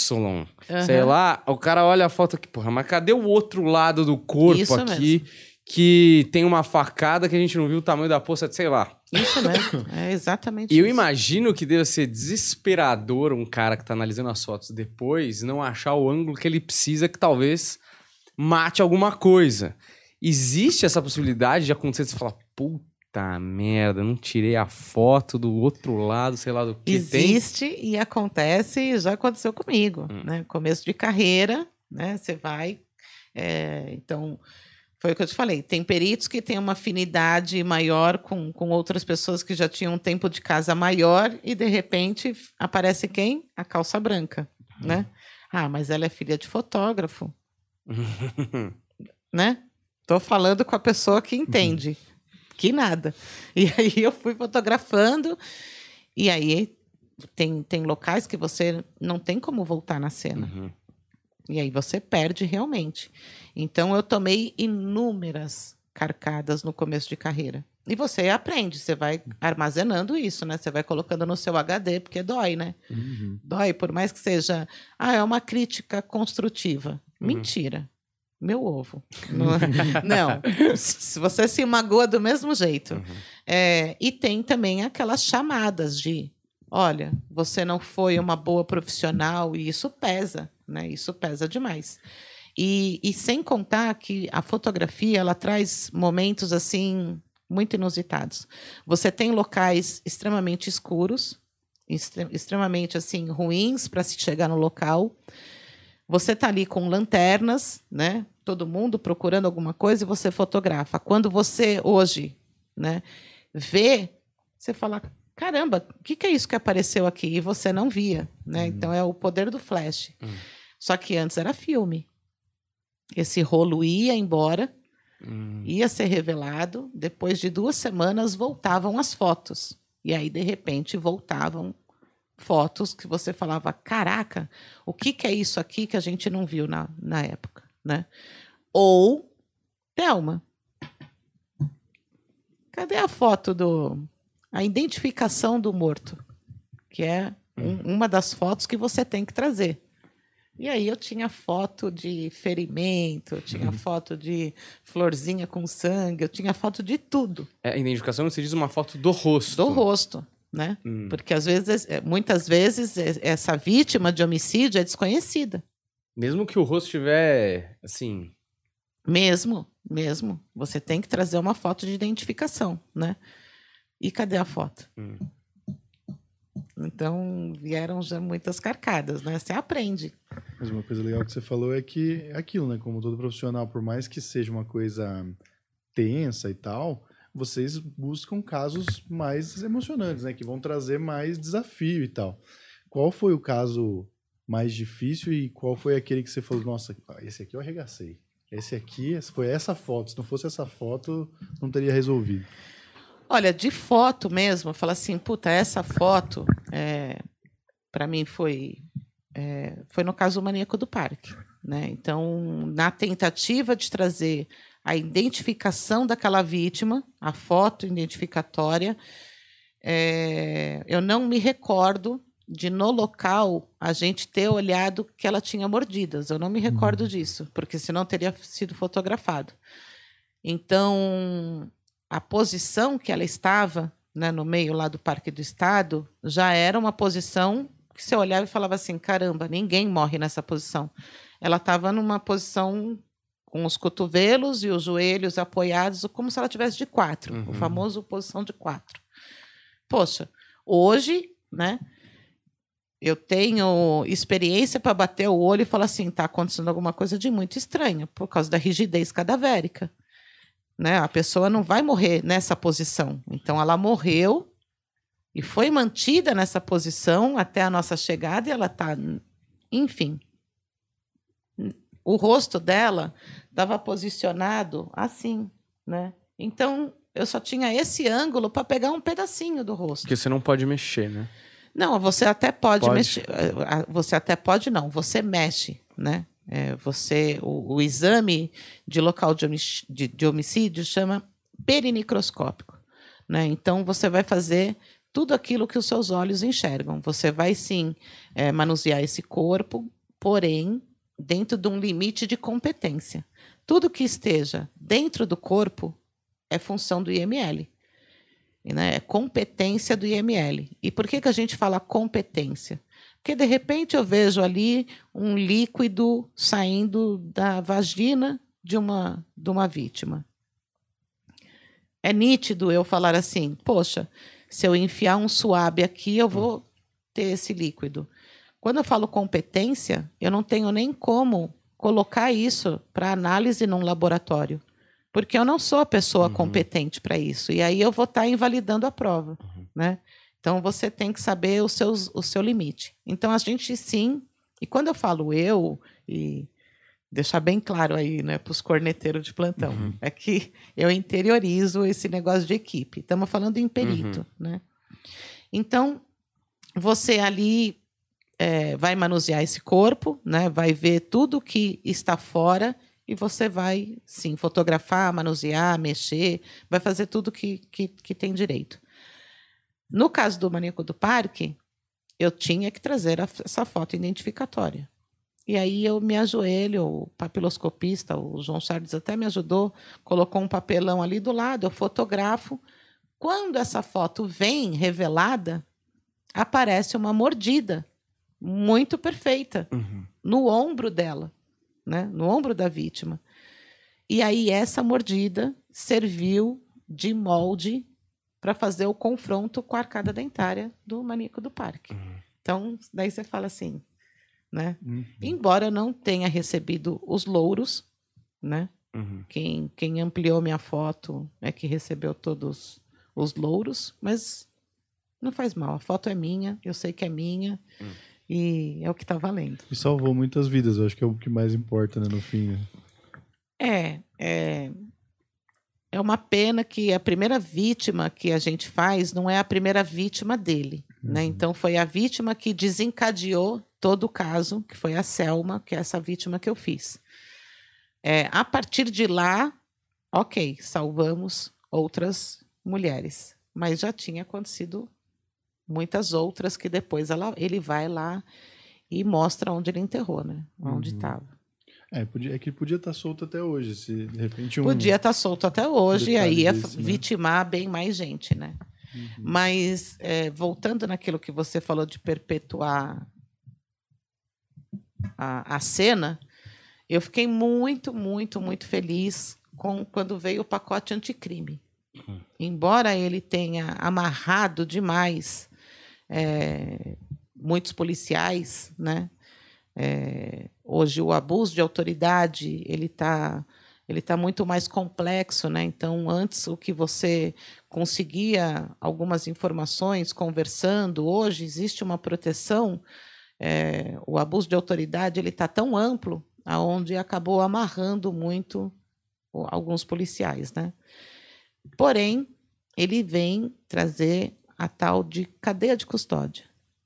sei Aham. lá, o cara olha a foto aqui, porra, mas cadê o outro lado do corpo Isso aqui que tem uma facada que a gente não viu o tamanho da poça, sei lá. Isso mesmo. É exatamente eu isso. imagino que deve ser desesperador um cara que tá analisando as fotos depois não achar o ângulo que ele precisa que talvez mate alguma coisa. Existe essa possibilidade de acontecer de você falar, puta merda, não tirei a foto do outro lado, sei lá do que tem. Existe e acontece, e já aconteceu comigo, Hum. né? Começo de carreira, né? Você vai. é, então, foi o que eu te falei. Tem peritos que têm uma afinidade maior com, com outras pessoas que já tinham um tempo de casa maior e, de repente, aparece quem? A calça branca, né? Ah, mas ela é filha de fotógrafo, né? Tô falando com a pessoa que entende. Que nada. E aí eu fui fotografando, e aí tem, tem locais que você não tem como voltar na cena. Uhum. E aí você perde realmente. Então eu tomei inúmeras carcadas no começo de carreira. E você aprende, você vai armazenando isso, né? Você vai colocando no seu HD, porque dói, né? Dói, por mais que seja. Ah, é uma crítica construtiva. Mentira. Meu ovo. Não, é-. Se você se magoa do mesmo jeito. É, e tem também aquelas chamadas de: olha, você não foi uma boa profissional, e isso pesa, né? Isso pesa demais. E, e sem contar que a fotografia ela traz momentos assim muito inusitados. Você tem locais extremamente escuros, extre- extremamente assim ruins para se chegar no local. Você tá ali com lanternas, né? Todo mundo procurando alguma coisa e você fotografa. Quando você hoje, né, vê, você fala: caramba, o que, que é isso que apareceu aqui? E você não via, né? Então é o poder do flash. Só que antes era filme. Esse rolo ia embora, Hum. ia ser revelado. Depois de duas semanas voltavam as fotos. E aí, de repente, voltavam fotos que você falava: caraca, o que, que é isso aqui que a gente não viu na, na época? Né? Ou, Thelma, cadê a foto do. a identificação do morto? Que é um- uma das fotos que você tem que trazer. E aí eu tinha foto de ferimento, eu tinha foto de florzinha com sangue, eu tinha foto de tudo, É, a identificação se diz uma foto do rosto. do rosto, né? Hum. Porque às vezes, é, muitas vezes, é- essa vítima de homicídio é desconhecida. Mesmo que o rosto estiver, assim... Mesmo, mesmo. Você tem que trazer uma foto de identificação, né? E cadê a foto? Hum. Então, vieram já muitas carcadas, né? Você aprende. Mas uma coisa legal que você falou é que é aquilo, né? Como todo profissional, por mais que seja uma coisa tensa e tal, vocês buscam casos mais emocionantes, né? Que vão trazer mais desafio e tal. Qual foi o caso mais difícil e qual foi aquele que você falou, nossa, esse aqui eu arregacei. Esse aqui, foi essa foto. Se não fosse essa foto, não teria resolvido. Olha, de foto mesmo, fala assim, puta, essa foto, é, para mim foi é, foi no caso do maníaco do parque, né? Então, na tentativa de trazer a identificação daquela vítima, a foto identificatória, é, eu não me recordo de no local a gente ter olhado que ela tinha mordidas. Eu não me recordo disso, porque senão teria sido fotografado. Então, a posição que ela estava né, no meio lá do Parque do Estado já era uma posição que você olhava e falava assim: caramba, ninguém morre nessa posição. Ela estava numa posição com os cotovelos e os joelhos apoiados, como se ela tivesse de quatro, Uhum. o famoso posição de quatro. Poxa, hoje, né? Eu tenho experiência para bater o olho e falar assim, está acontecendo alguma coisa de muito estranha por causa da rigidez cadavérica né? A pessoa não vai morrer nessa posição. Então ela morreu e foi mantida nessa posição até a nossa chegada e ela está, enfim. O rosto dela estava posicionado assim, né? Então eu só tinha esse ângulo para pegar um pedacinho do rosto. Porque você não pode mexer, né? Não, você até pode, Pode. mexer. eh, Você até pode, não. Você mexe, né? É, você, o, o exame de local de, homic- de- de homicídio chama perinicroscópico, né? Então você vai fazer tudo aquilo que os seus olhos enxergam. Você vai sim é, manusear esse corpo, porém dentro de um limite de competência. Tudo que esteja dentro do corpo é função do IML. Né? É competência do IML. E por que, que a gente fala competência? Porque de repente eu vejo ali um líquido saindo da vagina de uma, de uma vítima. É nítido eu falar assim: poxa, se eu enfiar um suave aqui, eu vou ter esse líquido. Quando eu falo competência, eu não tenho nem como colocar isso para análise num laboratório, porque eu não sou a pessoa uhum. competente para isso. E aí eu vou estar tá invalidando a prova, uhum. né? Então você tem que saber os seus, o seu limite. Então a gente sim, e quando eu falo eu, e deixar bem claro aí, né, para os corneteiros de plantão, uhum. é que eu interiorizo esse negócio de equipe. Estamos falando em perito, uhum. né? Então você ali é, vai manusear esse corpo, né? Vai ver tudo que está fora e você vai, sim, fotografar, manusear, mexer, vai fazer tudo que, que, que tem direito. No caso do maníaco do parque, eu tinha que trazer a, essa foto identificatória. E aí eu me ajoelho, o papiloscopista, o João Charles até me ajudou, colocou um papelão ali do lado, eu fotografo. Quando essa foto vem revelada, aparece uma mordida muito perfeita uhum. no ombro dela, né? no ombro da vítima. E aí essa mordida serviu de molde para fazer o confronto com a arcada dentária do maníaco do parque. Uhum. Então, daí você fala assim, né? Uhum. Embora eu não tenha recebido os louros, né? Uhum. Quem, quem ampliou minha foto é que recebeu todos os louros, mas não faz mal. A foto é minha, eu sei que é minha hum. E é o que está valendo. E salvou muitas vidas, eu acho que é o que mais importa, né, no fim. Né? É, é, é uma pena que a primeira vítima que a gente faz não é a primeira vítima dele. Né? Uhum. Né? Então, foi a vítima que desencadeou todo o caso, que foi a Selma, que é essa vítima que eu fiz. É, a partir de lá, ok, salvamos outras mulheres. Mas já tinha acontecido muitas outras que depois ela, ele vai lá e mostra onde ele enterrou, né? Onde estava. Uhum. É, podia, é que podia estar tá solto até hoje, se de repente um... Podia estar tá solto até hoje, e aí ia desse, né? vitimar bem mais gente, né? Uhum. Mas, é, voltando naquilo que você falou de perpetuar a, a cena, eu fiquei muito, muito, muito feliz com quando veio o pacote anticrime. Uhum. Embora ele tenha amarrado demais é, muitos policiais, né? É, hoje o abuso de autoridade ele está ele tá muito mais complexo, né? Então antes o que você conseguia algumas informações conversando, hoje existe uma proteção. É, o abuso de autoridade ele está tão amplo, aonde acabou amarrando muito alguns policiais, né? Porém ele vem trazer a tal de cadeia de custódia.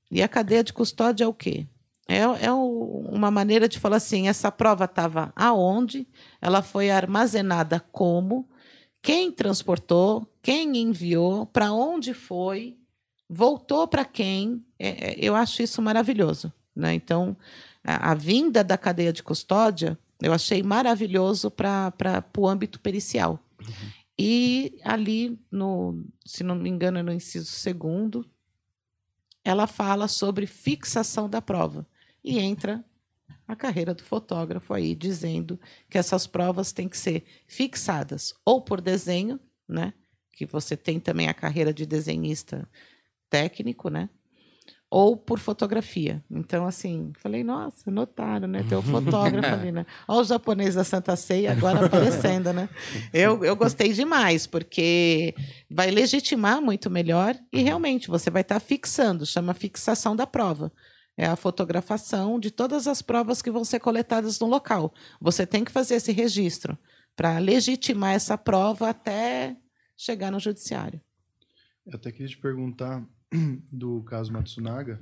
E a cadeia de custódia é o quê? É, é uma maneira de falar assim: essa prova estava aonde, ela foi armazenada como, quem transportou, quem enviou, para onde foi, voltou para quem. É, é, eu acho isso maravilhoso. Né? Então, a, a, vinda da cadeia de custódia eu achei maravilhoso para o âmbito pericial. Uhum. E ali, no, se não me engano, é no inciso segundo, ela fala sobre fixação da prova e entra a carreira do fotógrafo aí dizendo que essas provas têm que ser fixadas ou por desenho, né? Que você tem também a carreira de desenhista técnico, né? Ou por fotografia. Então, assim, falei, nossa, notaram, né? Tem o fotógrafo ali, né? Olha o japonês da Santa Ceia agora aparecendo, né? Eu, eu gostei demais, porque vai legitimar muito melhor e realmente você vai estar tá fixando, chama fixação da prova é a fotografação de todas as provas que vão ser coletadas no local. Você tem que fazer esse registro para legitimar essa prova até chegar no judiciário. Eu até queria te perguntar do caso Matsunaga,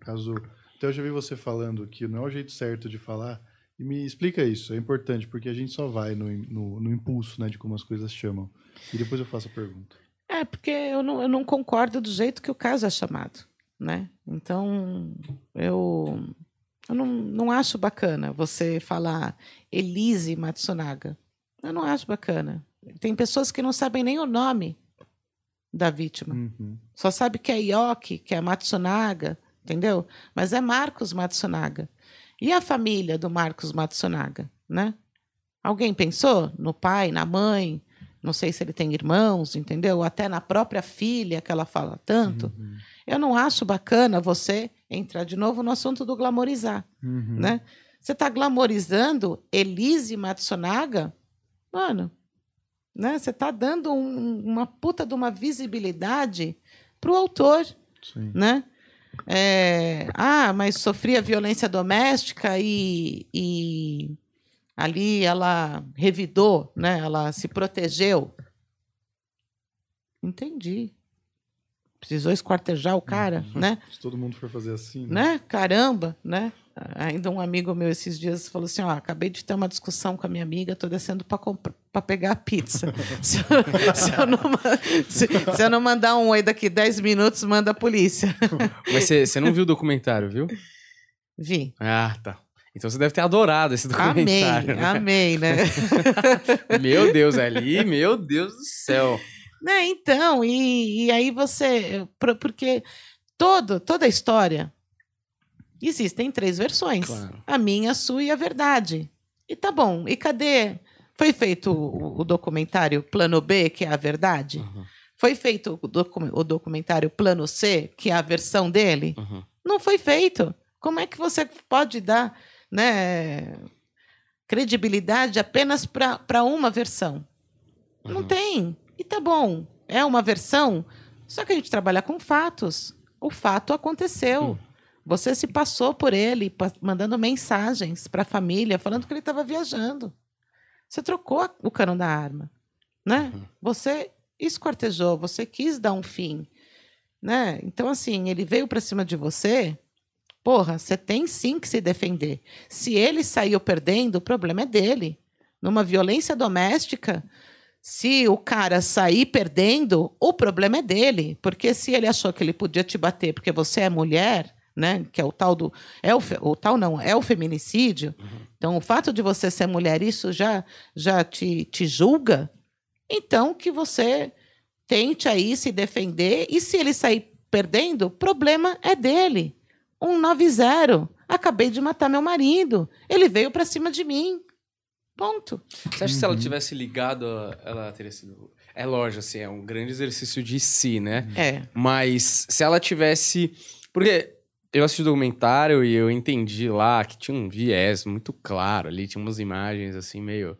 caso até eu já vi você falando que não é o jeito certo de falar. E me explica isso, é importante, porque a gente só vai no, no, no impulso né, de como as coisas chamam. E depois eu faço a pergunta. É, É, porque eu não, eu não concordo do jeito que o caso é chamado, né? Então, eu, eu não, não acho bacana você falar Elise Matsunaga. Eu não acho bacana. Tem pessoas que não sabem nem o nome da vítima. Uhum. Só sabe que é Yoki, que é Matsunaga, entendeu? Mas é Marcos Matsunaga. E a família do Marcos Matsunaga, né? Alguém pensou no pai, na mãe? Não sei se ele tem irmãos, entendeu? Até na própria filha que ela fala tanto. Eu não acho bacana você entrar de novo no assunto do glamorizar, Uhum. né? Você está glamorizando Elise Matsunaga, mano, né? Você está dando um- uma puta de uma visibilidade pro autor, Sim. né? É, ah, mas sofria violência doméstica e, e ali ela revidou, né? Ela se protegeu. Entendi. Precisou esquartejar o cara, né? Se todo mundo for fazer assim, né? né? Caramba, né? Ainda um amigo meu esses dias falou assim: ó, acabei de ter uma discussão com a minha amiga, tô descendo para pegar a pizza. se, eu, se eu não, se- se eu não mandar um oi daqui 10 minutos, manda a polícia. Mas você não viu o documentário, viu? Vi. Ah, tá. Então você deve ter adorado esse Amei, documentário. né? amei, né? Meu Deus, ali, meu Deus do céu. né? Então, e, e aí você. por- Porque todo, toda a história existem três versões: Claro. a minha, a sua e a verdade. E tá bom. E cadê? Foi feito o, o documentário Plano B, que é a verdade? Uhum, Foi feito o, docu- o documentário Plano C, que é a versão dele? uhum. Não foi feito. Como é que você pode dar né, credibilidade apenas para uma versão? Não Uhum. tem. E tá bom. É uma versão, só que a gente trabalha com fatos. O fato aconteceu. Você se passou por ele, mandando mensagens para a família, falando que ele estava viajando. Você trocou o cano da arma, né? Uhum. Você esquartejou, você quis dar um fim, né? Então assim, ele veio para cima de você. Porra, você tem sim que se defender. Se ele saiu perdendo, o problema é dele. Numa violência doméstica, se o cara sair perdendo, o problema é dele. Porque se ele achou que ele podia te bater porque você é mulher, né? Que é o tal do. É o, o tal não, é o feminicídio. Então, o fato de você ser mulher, isso já, já te, te julga. Então, que você tente aí se defender. E se ele sair perdendo, o problema é dele. 190. Acabei de matar meu marido. Ele veio pra cima de mim. Ponto. Você acha que se ela tivesse ligado, ela teria sido. É lógico, assim, é um grande exercício de si, né? É. Mas se ela tivesse. Porque eu assisti o documentário e eu entendi lá que tinha um viés muito claro ali, tinha umas imagens assim meio.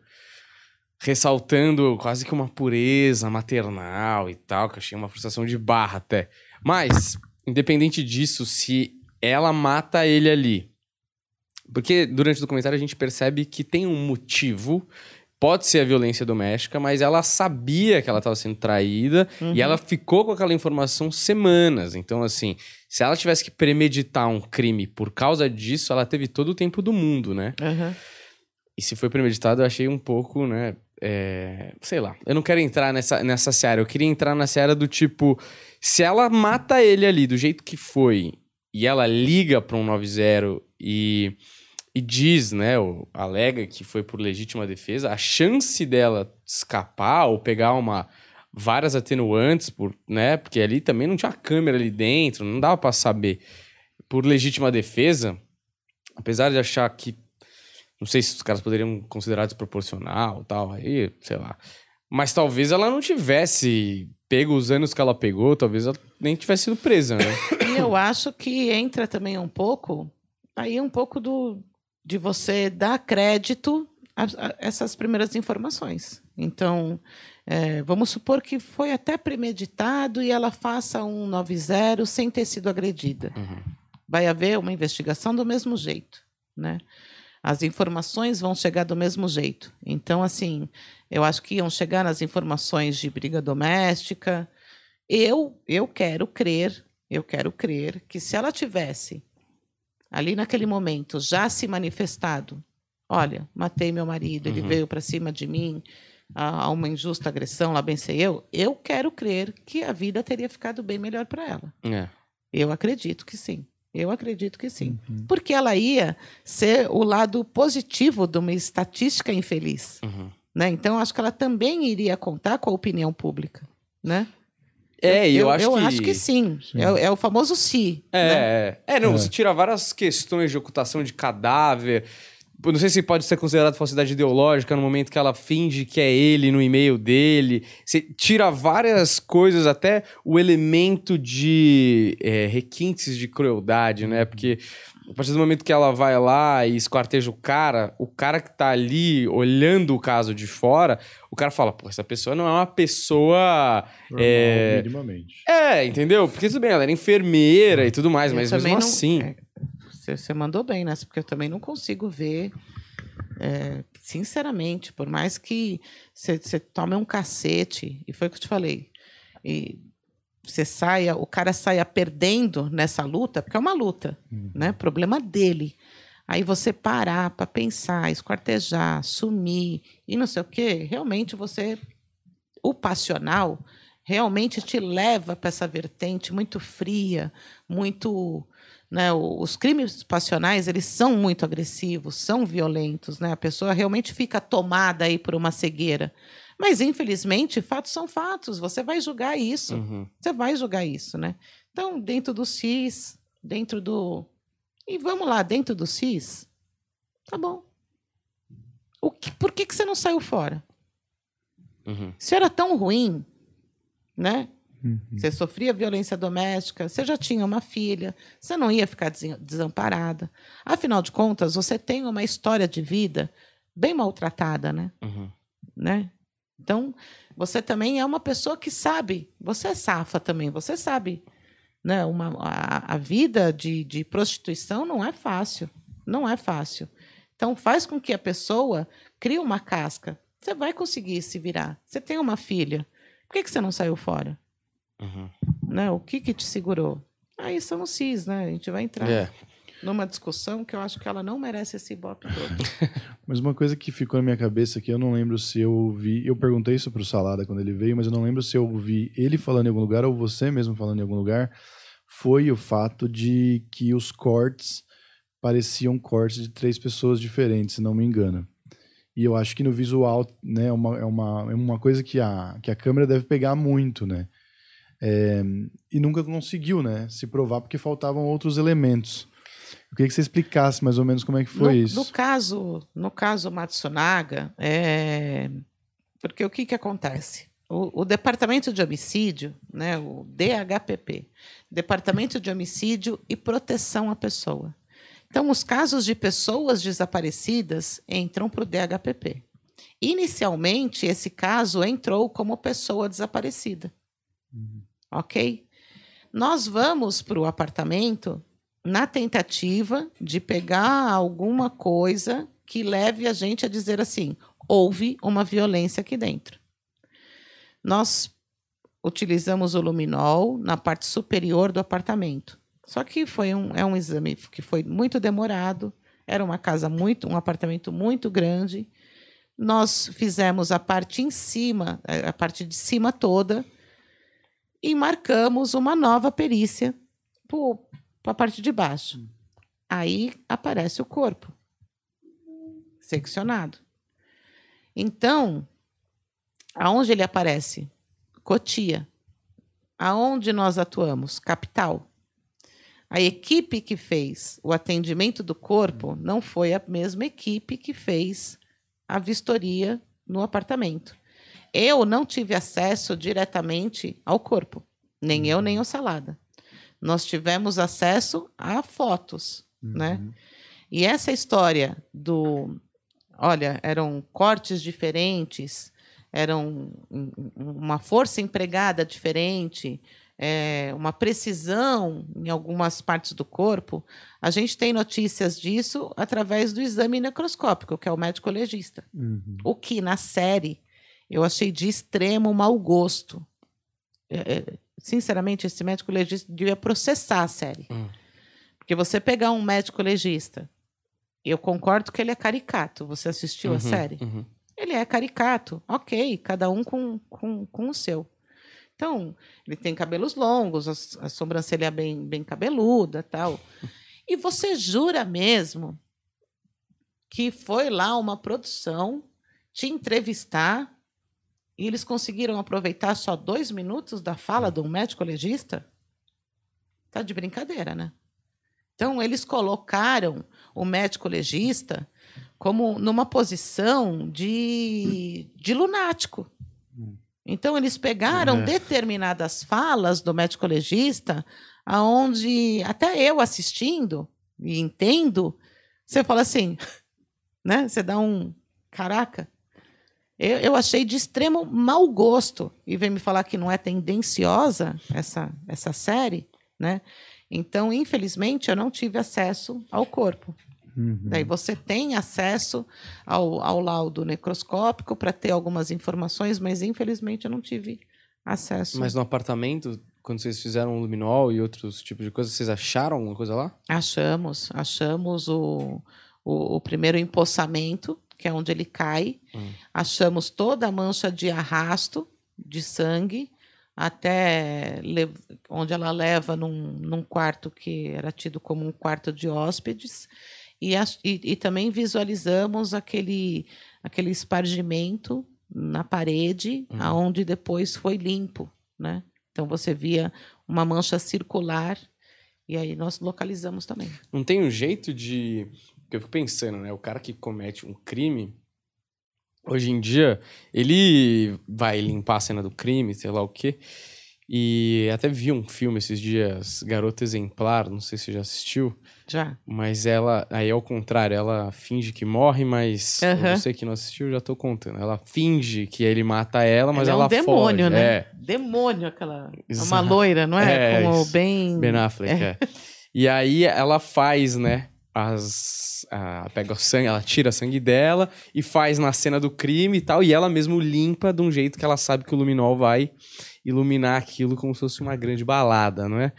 ressaltando quase que uma pureza maternal e tal, que eu achei uma frustração de barra até. Mas, independente disso, se ela mata ele ali. Porque durante o documentário a gente percebe que tem um motivo. Pode ser a violência doméstica, mas ela sabia que ela estava sendo traída Uhum. e ela ficou com aquela informação semanas. Então, assim, se ela tivesse que premeditar um crime por causa disso, ela teve todo o tempo do mundo, né? Aham. E se foi premeditado, eu achei um pouco, né? é, sei lá. Eu não quero entrar nessa, nessa seara. Eu queria entrar na seara do tipo: se ela mata ele ali do jeito que foi e ela liga para um 90 e, e diz, né? Ou alega que foi por legítima defesa, a chance dela escapar ou pegar uma. Várias atenuantes, por, né? Porque ali também não tinha câmera ali dentro, não dava para saber. Por legítima defesa, apesar de achar que não sei se os caras poderiam considerar desproporcional tal, aí, sei lá. Mas talvez ela não tivesse pego os anos que ela pegou, talvez ela nem tivesse sido presa, né? E eu acho que entra também um pouco, aí um pouco do, de você dar crédito a, a essas primeiras informações. Então, é, vamos supor que foi até premeditado e ela faça um 90 sem ter sido agredida. Uhum. Vai haver uma investigação do mesmo jeito, né? As informações vão chegar do mesmo jeito. Então, assim, eu acho que iam chegar nas informações de briga doméstica. Eu, eu quero crer, eu quero crer que se ela tivesse ali naquele momento já se manifestado, olha, matei meu marido, ele Uhum. veio para cima de mim, a, a uma injusta agressão, lá bem sei eu, eu quero crer que a vida teria ficado bem melhor para ela. É. Eu acredito que sim. Eu acredito que sim. Porque ela ia ser o lado positivo de uma estatística infeliz. Uhum. Né? Então, acho que ela também iria contar com a opinião pública. Né? É, e eu, acho eu que... acho que sim. É, é o famoso se. né? É, é. é não, É. você tira várias questões de ocultação de cadáver. Não sei se pode ser considerado falsidade ideológica no momento que ela finge que é ele no e-mail dele. Você tira várias coisas, até o elemento de é, requintes de crueldade, né? Porque a partir do momento que ela vai lá e esquarteja o cara, o cara que tá ali olhando o caso de fora, o cara fala, pô, essa pessoa não é uma pessoa. Normal, É. minimamente. É, entendeu? Porque tudo bem, ela era enfermeira e tudo mais, Eu mas mesmo não- assim. é, Você, você mandou bem nessa, porque eu também não consigo ver. é, sinceramente, por mais que você, tome um cacete, e foi o que eu te falei, e você saia, o cara saia perdendo nessa luta, porque é uma luta, né? Problema dele. Aí você parar para pensar, esquartejar, sumir e não sei o quê, realmente você. O passional realmente te leva para essa vertente muito fria, muito. Né, os crimes passionais eles são muito agressivos, são violentos, né? A pessoa realmente fica tomada aí por uma cegueira. Mas infelizmente fatos são fatos. Você vai julgar isso. Uhum. Você vai julgar isso, né? Então, dentro do CIS, dentro do. E vamos lá, dentro do CIS, tá bom. O que, por que, que você não saiu fora? Uhum. Se era tão ruim, né? Uhum. Você sofria violência doméstica, você já tinha uma filha, você não ia ficar desamparada. Afinal de contas, você tem uma história de vida bem maltratada, né? Uhum. né? Então, você também é uma pessoa que sabe, você é safa também, você sabe, né? Uma, a, a vida de, de prostituição não é fácil, não é fácil. Então, faz com que a pessoa crie uma casca. Você vai conseguir se virar. Você tem uma filha. Por que, que você não saiu fora? Uhum. Né? O que, que te segurou? Aí são os cis, né? A gente vai entrar É. numa discussão que eu acho que ela não merece esse ibope todo. Mas uma coisa que ficou na minha cabeça que eu não lembro se eu ouvi. Eu perguntei isso pro Salada quando ele veio, mas eu não lembro se eu ouvi ele falando em algum lugar ou você mesmo falando em algum lugar. Foi o fato de que os cortes pareciam cortes de três pessoas diferentes, se não me engano. E eu acho que no visual, né, é uma, é uma, é uma coisa que a, que a câmera deve pegar muito, né? É, e nunca conseguiu, né, se provar porque faltavam outros elementos. Eu queria que você explicasse mais ou menos como é que foi no, isso. No caso, no caso Matsunaga, é... porque o que, que acontece? O, o Departamento de Homicídio, né, o DHPP, Departamento de Homicídio e Proteção à Pessoa. Então, os casos de pessoas desaparecidas entram para o DHPP. Inicialmente, esse caso entrou como pessoa desaparecida. Ok? Nós vamos para o apartamento na tentativa de pegar alguma coisa que leve a gente a dizer assim: houve uma violência aqui dentro. Nós utilizamos o luminol na parte superior do apartamento. Só que foi um, é um exame que foi muito demorado, era uma casa muito, um apartamento muito grande. Nós fizemos a parte em cima, a parte de cima toda, e marcamos uma nova perícia para a parte de baixo. Aí aparece o corpo seccionado. Então, aonde ele aparece? Cotia. Aonde nós atuamos? Capital. A equipe que fez o atendimento do corpo não foi a mesma equipe que fez a vistoria no apartamento. Eu não tive acesso diretamente ao corpo, nem eu, nem o Salada. Nós tivemos acesso a fotos, né? E essa história do, olha, eram cortes diferentes, eram um- um- uma força empregada diferente, é, uma precisão em algumas partes do corpo, a gente tem notícias disso através do exame necroscópico, que é o médico legista. Uhum. O que na série eu achei de extremo mau gosto. É, é, sinceramente, esse médico legista devia processar a série. Hum. Porque você pegar um médico legista, eu concordo que ele é caricato. Você assistiu a Uhum, série? uhum. Ele Ele é caricato, ok, cada um com, com, com o seu. Então, ele tem cabelos longos, a, a sobrancelha bem, bem cabeluda tal. E você jura mesmo que foi lá uma produção te entrevistar e eles conseguiram aproveitar só dois minutos da fala de um médico legista? Tá de brincadeira, né? Então, eles colocaram o médico legista como numa posição de, de lunático. Então, eles pegaram É. determinadas falas do médico legista, aonde até eu assistindo e entendo, você fala assim, né? Você dá um caraca. Eu, eu achei de extremo mau gosto e vem me falar que não é tendenciosa essa essa série, né? Então, infelizmente, eu não tive acesso ao corpo. Uhum. Daí você tem acesso ao, ao laudo necroscópico para ter algumas informações, mas infelizmente eu não tive acesso. Mas no apartamento, quando vocês fizeram o luminol e outros tipos de coisa, vocês acharam alguma coisa lá? Achamos, achamos o, o, o primeiro empossamento, que é onde ele cai. Hum. Achamos toda a mancha de arrasto de sangue até onde ela leva num, num quarto que era tido como um quarto de hóspedes. E, ach- e, e também visualizamos aquele, aquele espargimento na parede, Uhum. aonde depois foi limpo, né? Então você via uma mancha circular e aí nós localizamos também. Não tem um jeito de. Porque eu fico pensando, né? O cara que comete um crime, hoje em dia, ele vai limpar a cena do crime, sei lá o quê. E até vi um filme esses dias, Garota Exemplar, não sei se você já assistiu, Já. mas ela, aí ao contrário, ela finge que morre, mas Aham. você que não assistiu, já tô contando. Ela finge que ele mata ela, mas ela ela, é um demônio, foge. né? É. Demônio aquela. É uma Exato. loira, não é? É, Como isso. bem. Ben Affleck, é. E aí ela faz, né? As, a- pega o sangue, ela tira sangue dela e faz na cena do crime e tal. E ela mesmo limpa de um jeito que ela sabe que o luminol vai iluminar aquilo como se fosse uma grande balada, não é?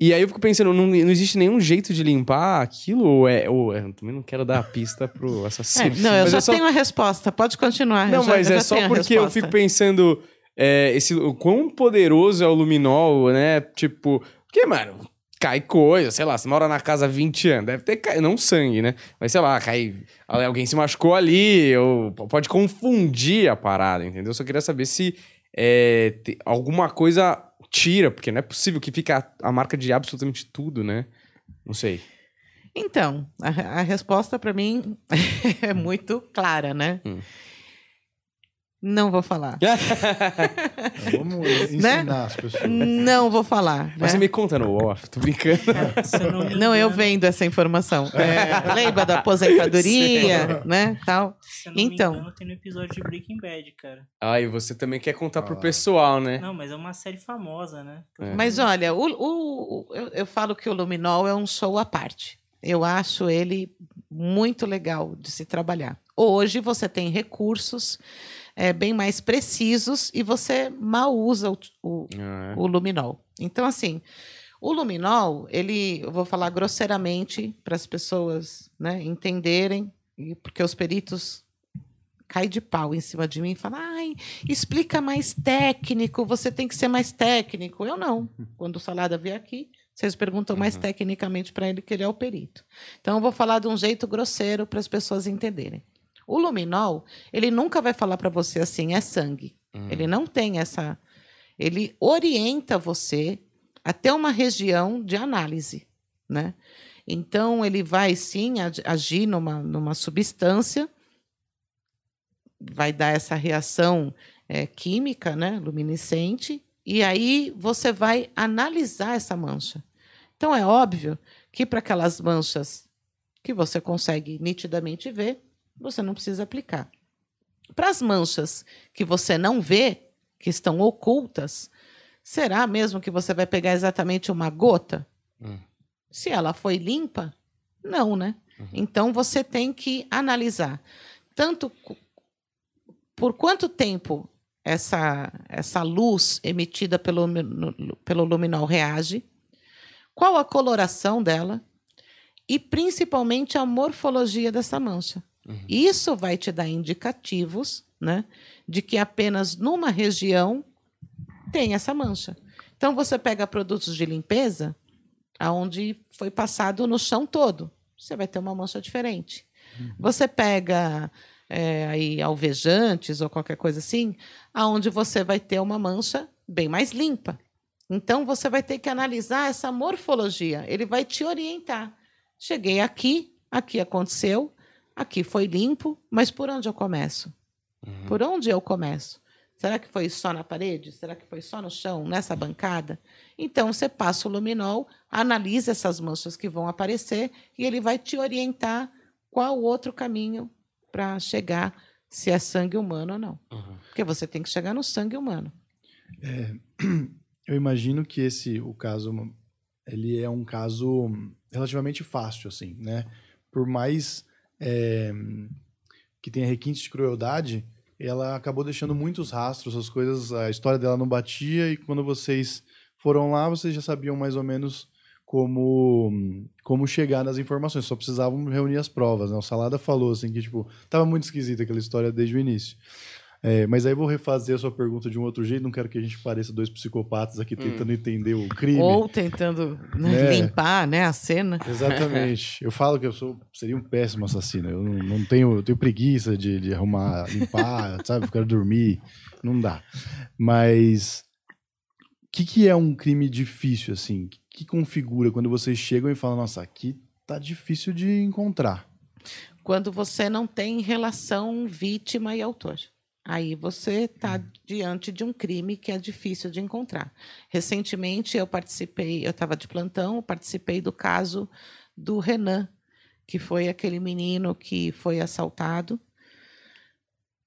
E aí eu fico pensando, não, não existe nenhum jeito de limpar aquilo? Ou é. Ou, eu também não quero dar a pista pro É, assassino. não, eu Mas já é só- tenho a resposta. Pode continuar. não, já- mas é só porque eu fico pensando é, esse, o quão poderoso é o luminol, né? Tipo, porque, mano, cai coisa, sei lá, você mora na casa há 20 anos, deve ter caído, não sangue, né? Mas sei lá, cai, alguém se machucou ali, ou pode confundir a parada, entendeu? Eu só queria saber se é, alguma coisa tira, porque não é possível que fique a, a marca de absolutamente tudo, né? Não sei. Então, a, a resposta para mim é muito clara, né? Hum. Não vou falar. Vamos ensinar as pessoas. Não vou falar. Mas né? você me conta no off, tô brincando. Eu não, Não, eu vendo essa informação. É, lembra da aposentadoria, né? Tal. Se eu não Então. me engano, tem no episódio de Breaking Bad, cara. Ah, e você também quer contar pro Ah. pessoal, né? Não, mas é uma série famosa, né? É. Mas olha, o, o- o- eu, eu falo que o Luminol é um show à parte. Eu acho ele muito legal de se trabalhar. Hoje você tem recursos é, bem mais precisos e você mal usa o, o, Ah, o luminol. Então, assim, o luminol, ele, eu vou falar grosseiramente para as pessoas né, entenderem, porque os peritos caem de pau em cima de mim e falam, ai, explica mais técnico, você tem que ser mais técnico. Eu não. Quando o Salada vier aqui, vocês perguntam mais Uhum. tecnicamente para ele, que ele é o perito. Então, eu vou falar de um jeito grosseiro para as pessoas entenderem. O luminol, ele nunca vai falar para você assim, é sangue. hum. Ele não tem essa. Ele orienta você até uma região de análise, né? Então ele vai sim ag- agir numa, numa substância, vai dar essa reação eh, química, né, luminescente, e aí você vai analisar essa mancha. Então é óbvio que para aquelas manchas que você consegue nitidamente ver, você não precisa aplicar. Para as manchas que você não vê, que estão ocultas, será mesmo que você vai pegar exatamente uma gota? Hum. Se ela foi limpa, não, né? Uhum. Então você tem que analisar tanto por quanto tempo essa, essa luz emitida pelo, pelo luminol reage, qual a coloração dela e principalmente a morfologia dessa mancha. Isso vai te dar indicativos né, de que apenas numa região tem essa mancha. Então, você pega produtos de limpeza, aonde foi passado no chão todo, você vai ter uma mancha diferente. Você pega é, aí alvejantes ou qualquer coisa assim, aonde você vai ter uma mancha bem mais limpa. Então você vai ter que analisar essa morfologia. Ele vai te orientar. Cheguei aqui, aqui aconteceu, aqui foi limpo, mas por onde eu começo? Por onde eu começo? Será que foi só na parede? Será que foi só no chão, nessa bancada? Então você passa o luminol, analisa essas manchas que vão aparecer e ele vai te orientar qual outro caminho para chegar se é sangue humano ou não. Porque você tem que chegar no sangue humano. Eu imagino que esse, o caso, ele é um caso relativamente fácil, assim, né? Por mais é, que tenha requintes de crueldade, ela acabou deixando muitos rastros, as coisas, a história dela não batia e quando vocês foram lá, vocês já sabiam mais ou menos como como chegar nas informações, só precisavam reunir as provas, né? O Salada falou assim que tipo, tava muito esquisita aquela história desde o início. É, mas aí eu vou refazer a sua pergunta de um outro jeito, não quero que a gente pareça dois psicopatas aqui tentando entender o crime. Ou tentando né, É. limpar né, a cena. Exatamente. Eu falo que eu sou seria um péssimo assassino. Eu não, não tenho, eu tenho preguiça de, de arrumar, limpar, sabe? Eu quero dormir. Não dá. Mas o que, que é um crime difícil, assim? O que, que configura quando vocês chegam e falam, nossa, aqui tá difícil de encontrar? Quando você não tem relação vítima e autor. Aí você está Hum. diante de um crime que é difícil de encontrar. Recentemente eu participei, eu estava de plantão, eu participei do caso do Renan, que foi aquele menino que foi assaltado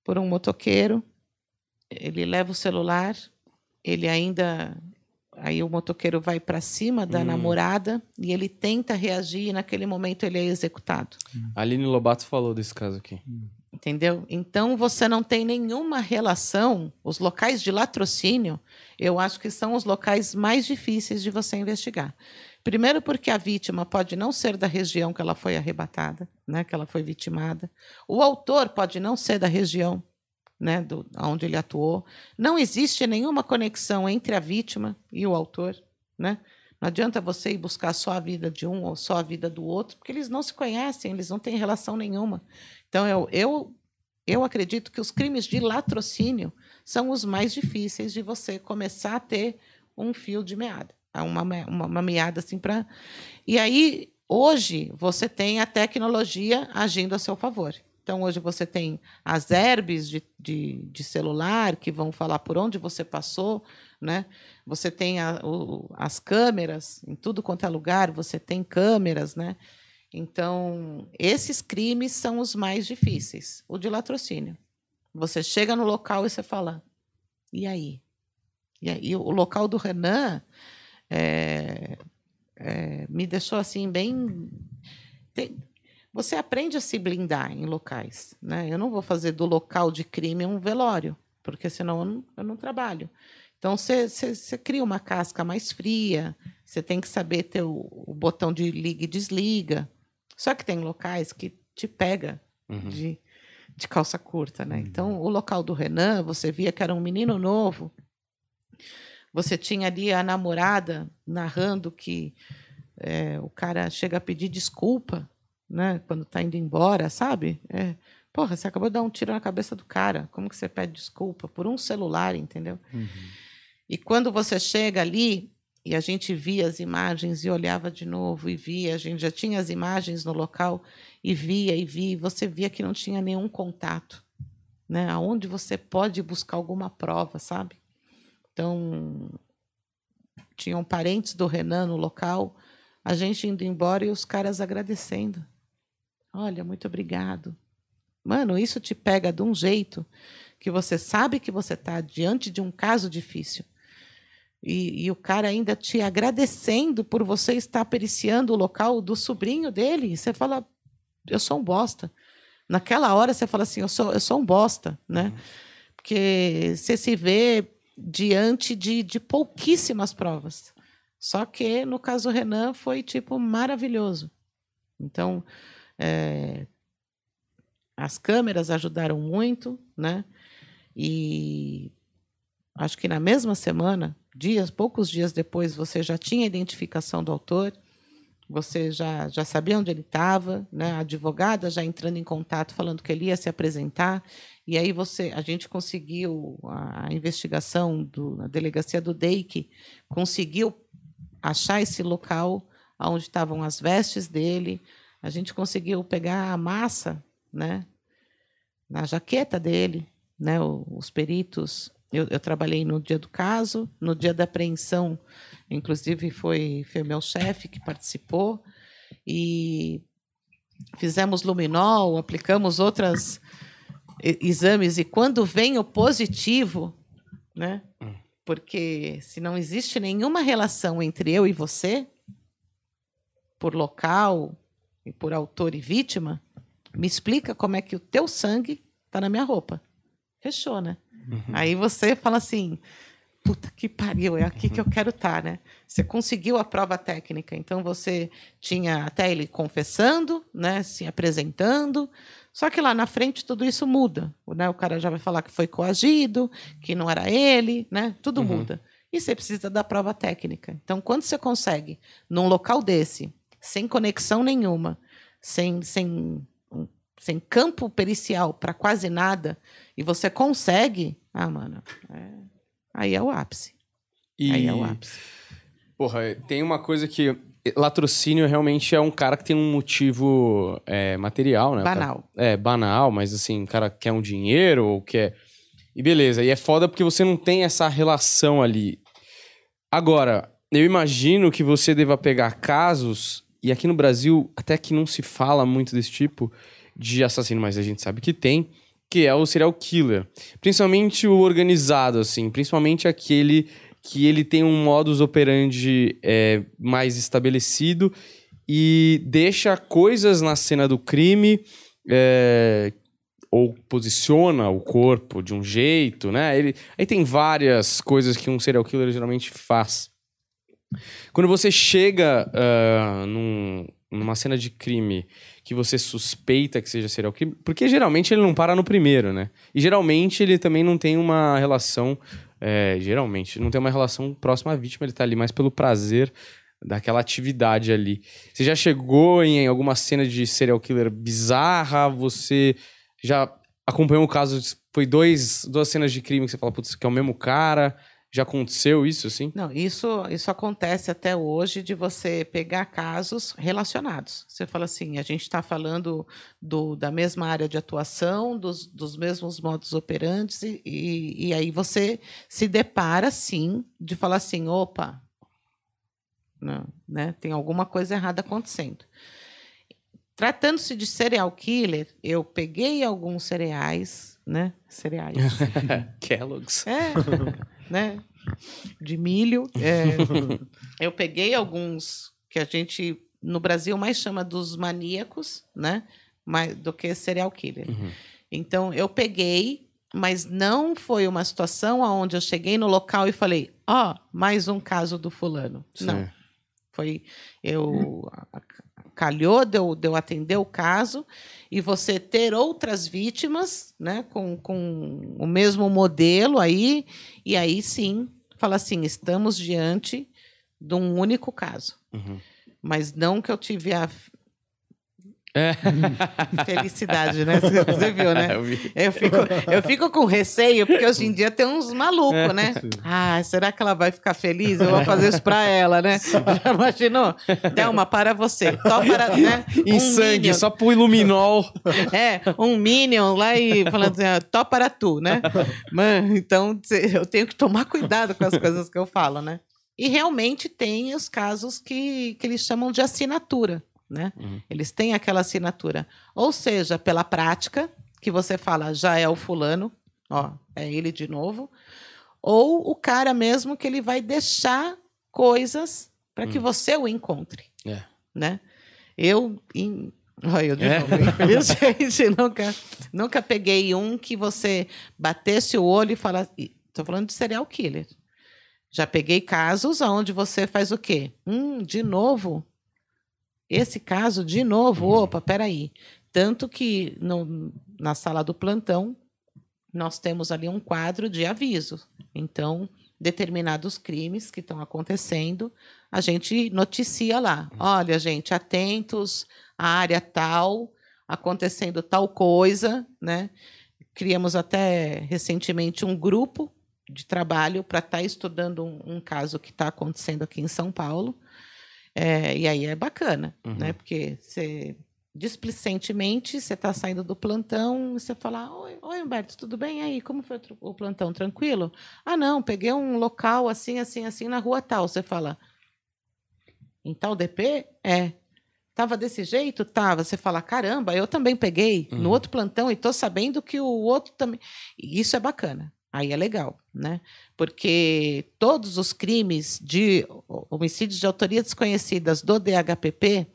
por um motoqueiro. Ele leva o celular, ele ainda. Aí o motoqueiro vai para cima da Hum. namorada e ele tenta reagir e naquele momento ele é executado. A Aline Lobato falou desse caso aqui. Entendeu? Então você não tem nenhuma relação. Os locais de latrocínio, eu acho que são os locais mais difíceis de você investigar. Primeiro, porque a vítima pode não ser da região que ela foi arrebatada, né, que ela foi vitimada. O autor pode não ser da região né, do, onde ele atuou. Não existe nenhuma conexão entre a vítima e o autor. Né? Não adianta você ir buscar só a vida de um ou só a vida do outro, porque eles não se conhecem, eles não têm relação nenhuma. Então, eu, eu, eu acredito que os crimes de latrocínio são os mais difíceis de você começar a ter um fio de meada. Uma, me- uma, uma meada assim para. E aí, hoje, você tem a tecnologia agindo a seu favor. Então, hoje você tem as herbes de, de, de celular que vão falar por onde você passou, né? Você tem a- o- as câmeras em tudo quanto é lugar, você tem câmeras, né? Então, esses crimes são os mais difíceis. O de latrocínio. Você chega no local e você fala, e aí? E aí, o local do Renan é, é, me deixou assim bem. tem- você aprende a se blindar em locais. Né? Eu não vou fazer do local de crime um velório, porque senão eu não, eu não trabalho. Então, você- cria uma casca mais fria, você tem que saber ter o, o botão de liga e desliga. Só que tem locais que te pega Uhum. de, de calça curta, né? Então, o local do Renan, você via que era um menino novo. Você tinha ali a namorada narrando que é, o cara chega a pedir desculpa, né? Quando está indo embora, sabe? É, porra, você acabou de dar um tiro na cabeça do cara. Como que você pede desculpa? Por um celular, entendeu? E quando você chega ali e a gente via as imagens e olhava de novo e via, a gente já tinha as imagens no local e via e via, e você via que não tinha nenhum contato, né? Aonde você pode buscar alguma prova, sabe? Então, tinham parentes do Renan no local, a gente indo embora e os caras agradecendo. Olha, muito obrigado. Mano, isso te pega de um jeito que você sabe que você está diante de um caso difícil. E, e o cara ainda te agradecendo por você estar periciando o local do sobrinho dele. E você fala, eu sou um bosta. Naquela hora você fala assim, eu sou, eu sou um bosta, né? Porque você se vê diante de, de pouquíssimas provas. Só que no caso Renan foi tipo maravilhoso. Então, é, as câmeras ajudaram muito, né? E acho que na mesma semana, dias, poucos dias depois, você já tinha a identificação do autor, você já, já sabia onde ele estava, né? A advogada já entrando em contato, falando que ele ia se apresentar, e aí você, a gente conseguiu a, investigação do, a delegacia do DEIC conseguiu achar esse local onde estavam as vestes dele, a gente conseguiu pegar a massa, né? Na jaqueta dele, né? Os peritos. Eu, eu trabalhei no dia do caso, no dia da apreensão, inclusive foi, foi meu chefe que participou, e fizemos luminol, aplicamos outras e- exames, e quando vem o positivo, né? Porque se não existe nenhuma relação entre eu e você, por local e por autor e vítima, me explica como é que o teu sangue está na minha roupa. Fechou, né? Aí você fala assim, puta que pariu, é aqui que eu quero estar, né? Você conseguiu a prova técnica, então você tinha até ele confessando, né, se apresentando, só que lá na frente tudo isso muda, né? O cara já vai falar que foi coagido, que não era ele, né? Tudo muda. E você precisa da prova técnica. Então, quando você consegue, num local desse, sem conexão nenhuma, sem, sem, sem campo pericial para quase nada, e você consegue, ah, mano, é- aí é o ápice. E, Aí é o ápice. porra, tem uma coisa que... Latrocínio realmente é um cara que tem um motivo é, material, né? Cara- Banal. É, banal, mas assim, o cara quer um dinheiro ou quer. E beleza, e é foda porque você não tem essa relação ali. Agora, eu imagino que você deva pegar casos, e aqui no Brasil até que não se fala muito desse tipo de assassino, mas a gente sabe que tem, que é o serial killer. Principalmente o organizado, assim, principalmente aquele que ele tem um modus operandi é, mais estabelecido e deixa coisas na cena do crime é, ou posiciona o corpo de um jeito, né? Ele, aí tem várias coisas que um serial killer geralmente faz. Quando você chega ah, num- numa cena de crime que você suspeita que seja serial killer, porque geralmente ele não para no primeiro, né? E geralmente ele também não tem uma relação, é, geralmente, não tem uma relação próxima à vítima, ele tá ali mais pelo prazer daquela atividade ali. Você já chegou em alguma cena de serial killer bizarra? Você já acompanhou o caso? Foi dois, duas cenas de crime que você fala, putz, que é o mesmo cara? Já aconteceu isso, assim? Não, isso, isso acontece até hoje de você pegar casos relacionados. Você fala assim, a gente está falando do, da mesma área de atuação, dos, dos mesmos modos operantes, e, e, e aí você se depara, sim, de falar assim, opa, não, né, tem alguma coisa errada acontecendo. Tratando-se de serial killer, eu peguei alguns cereais, né, cereais, Kellogg's. é, né? De milho. é. eu peguei alguns que a gente no Brasil mais chama dos maníacos, né? Mais, do que serial killer. Uhum. Então eu peguei, mas não foi uma situação onde eu cheguei no local e falei, ó, mais um caso do fulano. Não. Sim. Foi eu calhou de eu, de eu atender o caso e você ter outras vítimas, né, com, com o mesmo modelo aí, e aí sim, fala assim, estamos diante de um único caso. Uhum. Mas não que eu tive a É. felicidade, né? Você viu, né? Eu fico, eu fico com receio, porque hoje em dia tem uns malucos, né? Ah, será que ela vai ficar feliz? Eu vou fazer isso pra ela, né? Já imaginou? Thelma, para você. Só para, né? Em Um sangue, Minion. só pro Iluminol. É, um Minion lá e falando assim, ah, tó para tu, né? Mano, então eu tenho que tomar cuidado com as coisas que eu falo, né? E realmente tem os casos que, que eles chamam de assinatura, né? Uhum. Eles têm aquela assinatura. Ou seja, pela prática, que você fala, já é o fulano, ó, é ele de novo. Ou o cara mesmo que ele vai deixar coisas para que Hum. você o encontre, É. né? Eu, em... Olha, eu de É. novo, infelizmente, nunca, nunca peguei um que você batesse o olho e falasse... Estou falando de serial killer. Já peguei casos onde você faz o quê? Hum, de novo? Esse caso, de novo? Opa, peraí. Tanto que no, na sala do plantão, nós temos ali um quadro de aviso. Então, determinados crimes que estão acontecendo, a gente noticia lá. Olha, gente, atentos, a área tal, acontecendo tal coisa, né? Criamos até recentemente um grupo de trabalho para estar estudando um, um caso que está acontecendo aqui em São Paulo. É, e aí é bacana, Uhum. né? Porque você displicentemente você está saindo do plantão e você fala: Oi, oi, Humberto, tudo bem? E aí, como foi o plantão? Tranquilo? Ah, não, peguei um local assim, assim, assim na rua tal. Você fala: Em tal DP? É. Tava desse jeito? Tava. Você fala: Caramba, eu também peguei Uhum. no outro plantão e tô sabendo que o outro também. Isso é bacana. Aí é legal, né? Porque todos os crimes de homicídios de autoria desconhecidas do DHPP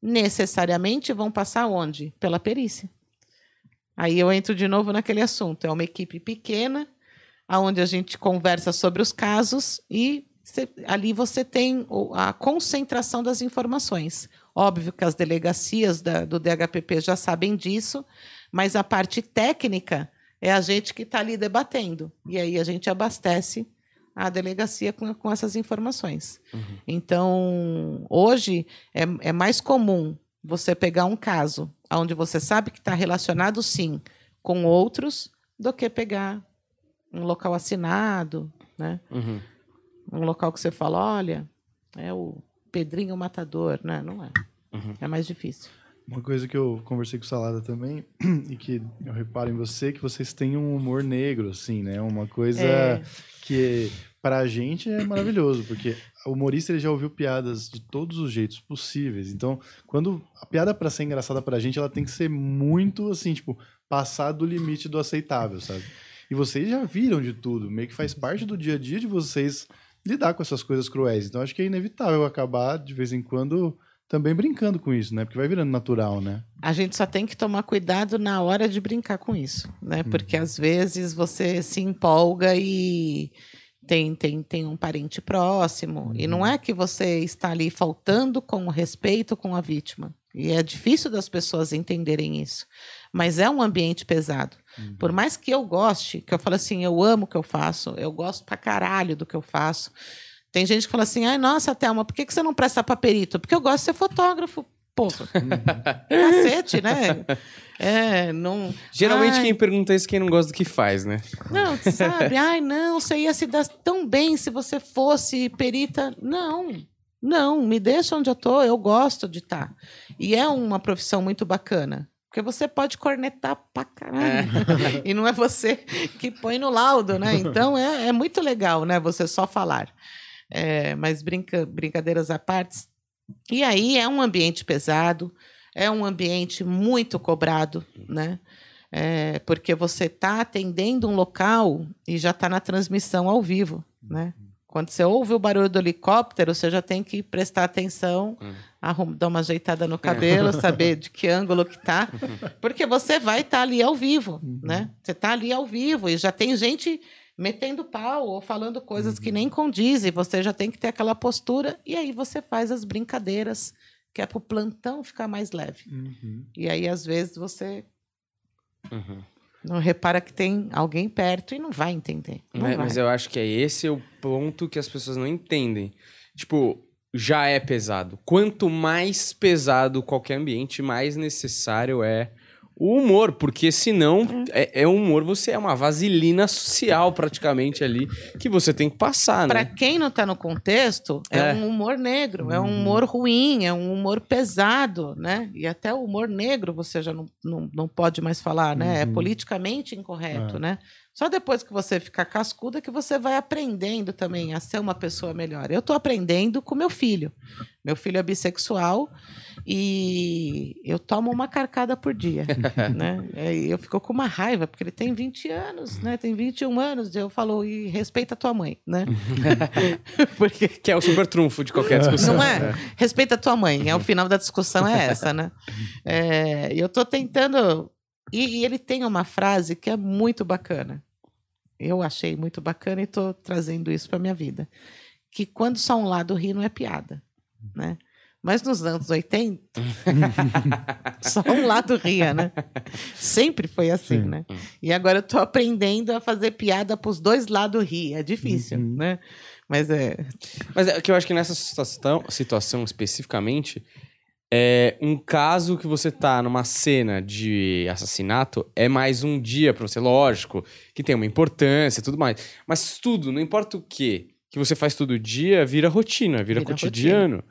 necessariamente vão passar onde? Pela perícia. Aí eu entro de novo naquele assunto. É uma equipe pequena, onde a gente conversa sobre os casos e ali você tem a concentração das informações. Óbvio que as delegacias da- do DHPP já sabem disso, mas a parte técnica é a gente que está ali debatendo. E aí a gente abastece a delegacia com, com essas informações. Então, hoje é, é mais comum você pegar um caso onde você sabe que está relacionado, sim, com outros, do que pegar um local assinado, né? Uhum. um local que você fala, olha, é o Pedrinho Matador, né? Não é. Uhum. É mais difícil. Uma coisa que eu conversei com o Salada também, e que eu reparo em você, que vocês têm um humor negro, assim, né? Uma coisa É. que pra gente é maravilhoso, porque o humorista ele já ouviu piadas de todos os jeitos possíveis. Então, quando a piada pra ser engraçada pra gente, ela tem que ser muito, assim, tipo, passar do limite do aceitável, sabe? E vocês já viram de tudo, meio que faz parte do dia a dia de vocês lidar com essas coisas cruéis. Então, acho que é inevitável acabar, de vez em quando, também brincando com isso, né? Porque vai virando natural, né? A gente só tem que tomar cuidado na hora de brincar com isso, né? Porque às vezes você se empolga e tem, tem, tem um parente próximo. E não é que você está ali faltando com o respeito com a vítima. E é difícil das pessoas entenderem isso. Mas é um ambiente pesado. Por mais que eu goste, que eu falo assim, eu amo o que eu faço, eu gosto pra caralho do que eu faço. Tem gente que fala assim, ai, nossa, Thelma, por que que você não presta pra perito? Porque eu gosto de ser fotógrafo, porra. Cacete, né? É, não... Geralmente Ai, quem pergunta isso é quem não gosta do que faz, né? Não, sabe? Ai, não, você ia se dar tão bem se você fosse perita. Não, não, me deixa onde eu tô, eu gosto de estar. E é uma profissão muito bacana. Porque você pode cornetar pra caralho. e não é você que põe no laudo, né? Então é, é muito legal, né? Você só falar. É, mas brinca, brincadeiras à parte. E aí é um ambiente pesado, é um ambiente muito cobrado, né? É, porque você está atendendo um local e já está na transmissão ao vivo, né? Quando você ouve o barulho do helicóptero, você já tem que prestar atenção, arrum- dar uma ajeitada no cabelo, saber de que ângulo que tá, porque você vai estar ali ao vivo, né? Você está ali ao vivo e já tem gente metendo pau ou falando coisas que nem condizem, você já tem que ter aquela postura e aí você faz as brincadeiras que é para o plantão ficar mais leve. E aí às vezes você Uhum. não repara que tem alguém perto e não vai entender. Não Mas, vai. mas eu acho que é esse o ponto que as pessoas não entendem. Tipo, já é pesado. Quanto mais pesado qualquer ambiente, mais necessário é o humor, porque senão é, é humor, você é uma vaselina social praticamente ali que você tem que passar, Para né? quem não está no contexto, é, É. um humor negro, é um humor ruim, é um humor pesado, né? E até o humor negro você já não, não, não pode mais falar, né? É Uhum. politicamente incorreto, É. né? Só depois que você ficar cascuda que você vai aprendendo também a ser uma pessoa melhor. Eu estou aprendendo com meu filho. Meu filho é bissexual e eu tomo uma carcada por dia, né? E eu fico com uma raiva, porque ele tem 20 anos, né? Tem 21 anos, e eu falo, e respeita a tua mãe, né? porque Que é o super trunfo de qualquer discussão. não é? Respeita a tua mãe. É o final da discussão é essa, né? É, eu tô tentando. E, e ele tem uma frase que é muito bacana. Eu achei muito bacana e tô trazendo isso para minha vida. Que quando só um lado ri não é piada, né? Mas nos anos 80, só um lado ria, né? Sempre foi assim, Sim. né? E agora eu tô aprendendo a fazer piada pros dois lados rir. É difícil, Uhum. né? Mas é. Mas é que eu acho que nessa situação, situação especificamente, é um caso que você tá numa cena de assassinato é mais um dia pra você, lógico, que tem uma importância e tudo mais. Mas tudo, não importa o que, que você faz todo dia, vira rotina, vira, Vira cotidiano.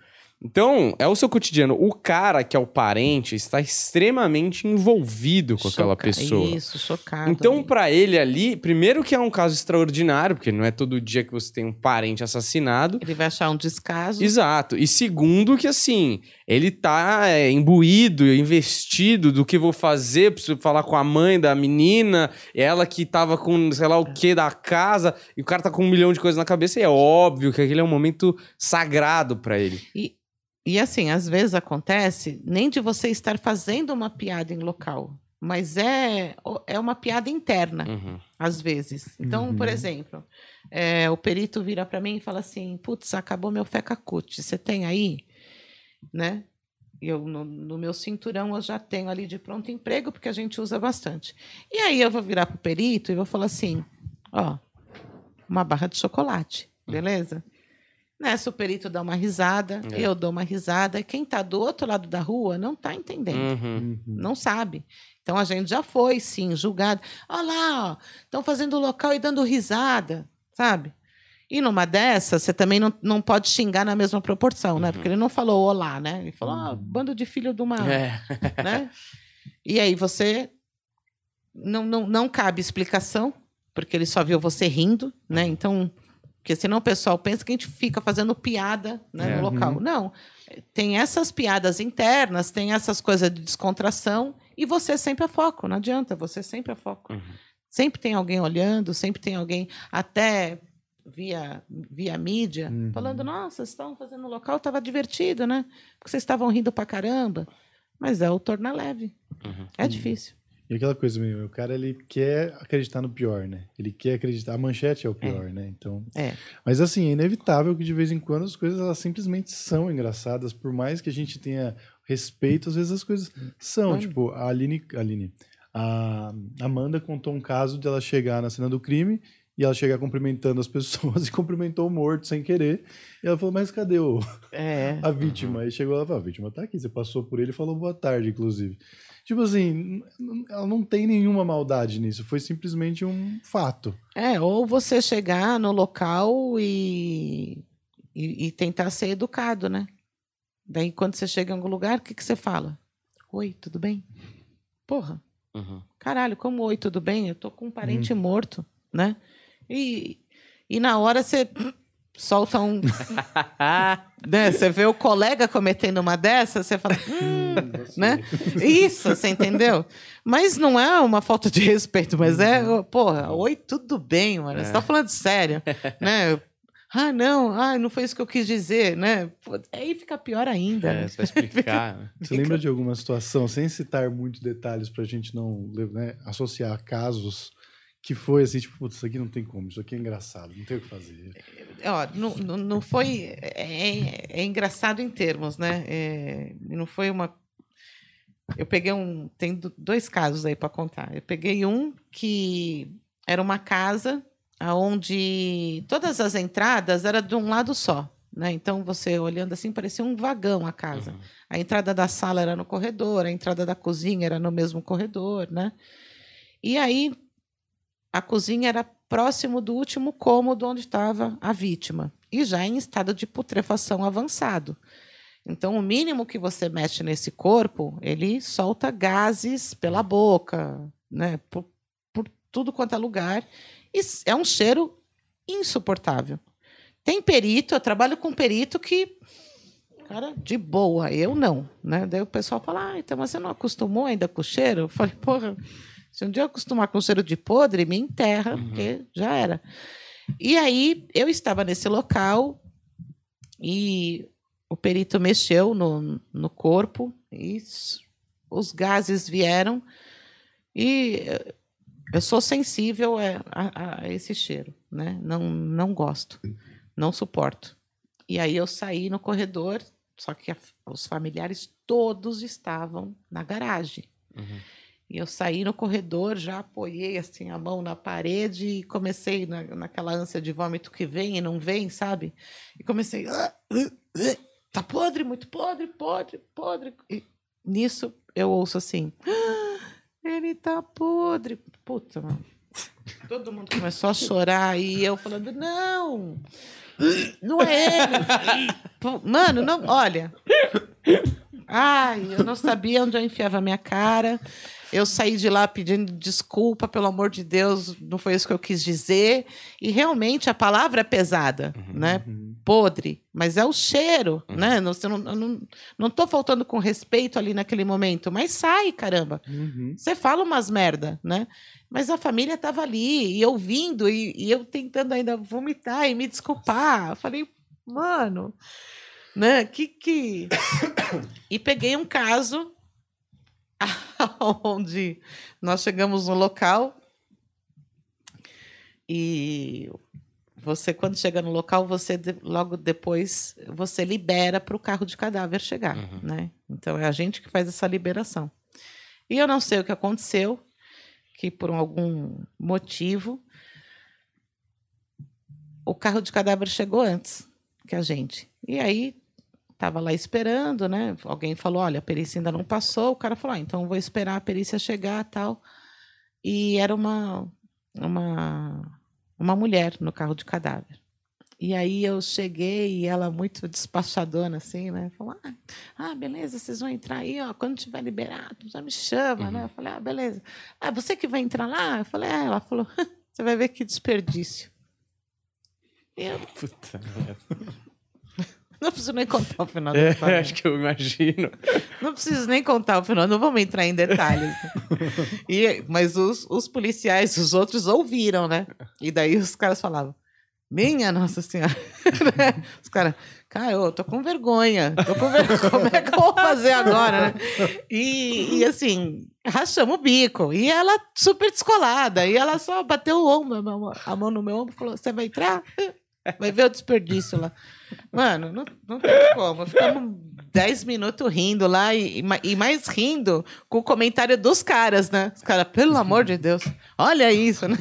Então, é o seu cotidiano. O cara que é o parente está extremamente envolvido com aquela choca- pessoa. Isso, chocado. Então, pra ele ali, primeiro que é um caso extraordinário, porque não é todo dia que você tem um parente assassinado. Ele vai achar um descaso. Exato. E segundo que, assim, ele tá é, imbuído, investido do que vou fazer, preciso falar com a mãe da menina, ela que tava com sei lá o que da casa, e o cara tá com um milhão de coisas na cabeça, e é óbvio que aquele é um momento sagrado pra ele. E assim, às vezes acontece nem de você estar fazendo uma piada em local, mas é, é uma piada interna, Uhum. às vezes. Então, por Uhum. exemplo, é, o perito vira para mim e fala assim: putz, acabou meu fecacute, você tem aí? Né? Eu, no, no meu cinturão eu já tenho ali de pronto emprego, porque a gente usa bastante. E aí eu vou virar pro perito e vou falar assim: ó, uma barra de chocolate, beleza? Nessa o perito dá uma risada, É. eu dou uma risada, e quem está do outro lado da rua não está entendendo Uhum. Uhum. não sabe. Então a gente já foi, sim, julgado. Olha lá, estão fazendo o local e dando risada, sabe? E numa dessas, você também não, não pode xingar na mesma proporção, né? Porque ele não falou olá, né? Ele falou, ah, bando de filho de uma. É. né? E aí você. Não, não, não cabe explicação, porque ele só viu você rindo, né? Então. Porque senão o pessoal pensa que a gente fica fazendo piada né, É. no local. Uhum. Não. Tem essas piadas internas, tem essas coisas de descontração, e você sempre é foco, não adianta, você sempre é foco. Uhum. Sempre tem alguém olhando, sempre tem alguém, até via, via mídia, Uhum. falando: nossa, vocês estavam fazendo no local, estava divertido, né? Porque vocês estavam rindo pra caramba. Mas é o torna leve. Uhum. É difícil. E aquela coisa mesmo, o cara ele quer acreditar no pior, né? Ele quer acreditar. A manchete é o pior, né? Então. É. Mas assim, é inevitável que de vez em quando as coisas elas simplesmente são engraçadas, por mais que a gente tenha respeito, às vezes as coisas são. Tipo, a Aline, a Aline, a Amanda contou um caso de ela chegar na cena do crime e ela chegar cumprimentando as pessoas e cumprimentou o morto sem querer. E ela falou, mas cadê o, É. a vítima? Aí chegou lá e falou, a vítima tá aqui, você passou por ele e falou boa tarde, inclusive. Tipo assim, ela não tem nenhuma maldade nisso, foi simplesmente um fato. É, ou você chegar no local e, e, e tentar ser educado, né? Daí, quando você chega em algum lugar, o que, que você fala? Oi, tudo bem? Porra, Uhum. caralho, como oi, tudo bem? Eu tô com um parente morto, né? E, e na hora você solta um. né? Você vê o colega cometendo uma dessas, você fala. "Hum", né? Isso, você entendeu? Mas não é uma falta de respeito, mas é, Uhum. porra, oi, tudo bem, mano. É. Você tá falando sério, né? Ah, não, ah, não foi isso que eu quis dizer, né? Pô, aí fica pior ainda. É, né? você vai explicar. Você lembra de alguma situação, sem citar muitos detalhes pra gente não né, associar casos, que foi assim, tipo, putz, isso aqui não tem como, isso aqui é engraçado, não tem o que fazer. Ó, não, não, não foi. É, é engraçado em termos, né? É, não foi uma. Eu peguei um. Tem do- dois casos aí para contar. Eu peguei um que era uma casa onde todas as entradas eram de um lado só. Né? Então, você olhando assim, parecia um vagão a casa. Uhum. A entrada da sala era no corredor, a entrada da cozinha era no mesmo corredor, né? E aí a cozinha era próximo do último cômodo onde estava a vítima e já em estado de putrefação avançado. Então, o mínimo que você mexe nesse corpo, ele solta gases pela boca, né? Por, por tudo quanto é lugar. E é um cheiro insuportável. Tem perito, eu trabalho com perito que Cara, de boa, eu não, né? Daí o pessoal fala, ah, então você não acostumou ainda com o cheiro? Eu falei, porra, se um dia eu acostumar com o cheiro de podre, me enterra, porque já era. E aí eu estava nesse local e o perito mexeu no, no corpo e os gases vieram e eu sou sensível a, a- a esse cheiro, né? Não, não gosto, não suporto. E aí eu saí no corredor, Só que a- os familiares todos estavam na garagem. Uhum. E eu saí no corredor, já apoiei assim a mão na parede e comecei na, naquela ânsia de vômito que vem e não vem, sabe? E comecei. "Ah, ah, ah, tá podre, muito podre, podre, podre. E nisso eu ouço assim. "Ah, ele tá podre. Puta, mano. Todo mundo começou a chorar e eu falando, não, não é ele. Mano, não, olha. Ai, eu não sabia onde eu enfiava a minha cara. Eu saí de lá pedindo desculpa, pelo amor de Deus, não foi isso que eu quis dizer. E realmente a palavra é pesada, né? Podre, mas é o cheiro, né? Não, não, não, não tô faltando com respeito ali naquele momento, mas sai, caramba. Uhum. Você fala umas merda, né? Mas a família tava ali, e ouvindo, e, e eu tentando ainda vomitar e me desculpar. Eu falei, mano, né? Que que. e peguei um caso onde nós chegamos no local e você, quando chega no local, você logo depois você libera para o carro de cadáver chegar, né? Então é a gente que faz essa liberação. E eu não sei o que aconteceu, que por algum motivo o carro de cadáver chegou antes que a gente. E aí estava lá esperando, né? Alguém falou: olha, a perícia ainda não passou. O cara falou: ah, então vou esperar a perícia chegar tal. E era uma, uma, uma mulher no carro de cadáver. E aí eu cheguei e ela muito despachadona, assim, né? Falou, ah, ah, beleza, vocês vão entrar aí, ó. Quando tiver liberado, já me chama, né? Eu falei, ah, beleza. Ah, você que vai entrar lá? Eu falei, é. Ela falou, você vai ver que desperdício. Eu Puta merda. Não preciso nem contar o final da É, acho que eu imagino. Não preciso nem contar o final, não vamos entrar em detalhes. E, mas os, os policiais, os outros ouviram, né? E daí os caras falavam: Minha Nossa Senhora. Né? os caras, cara, eu tô com vergonha. Tô com vergonha. Como é que eu vou fazer agora, né? E, e assim, rachamos o bico. E ela super descolada. E ela só bateu o ombro, a mão- a mão no meu ombro e falou: Você vai entrar? Vai ver o desperdício lá. Mano, não, não tem como. Ficamos 10 minutos rindo lá e, e ma- mais rindo com o comentário dos caras, né? Os caras, pelo amor de Deus, olha isso, né?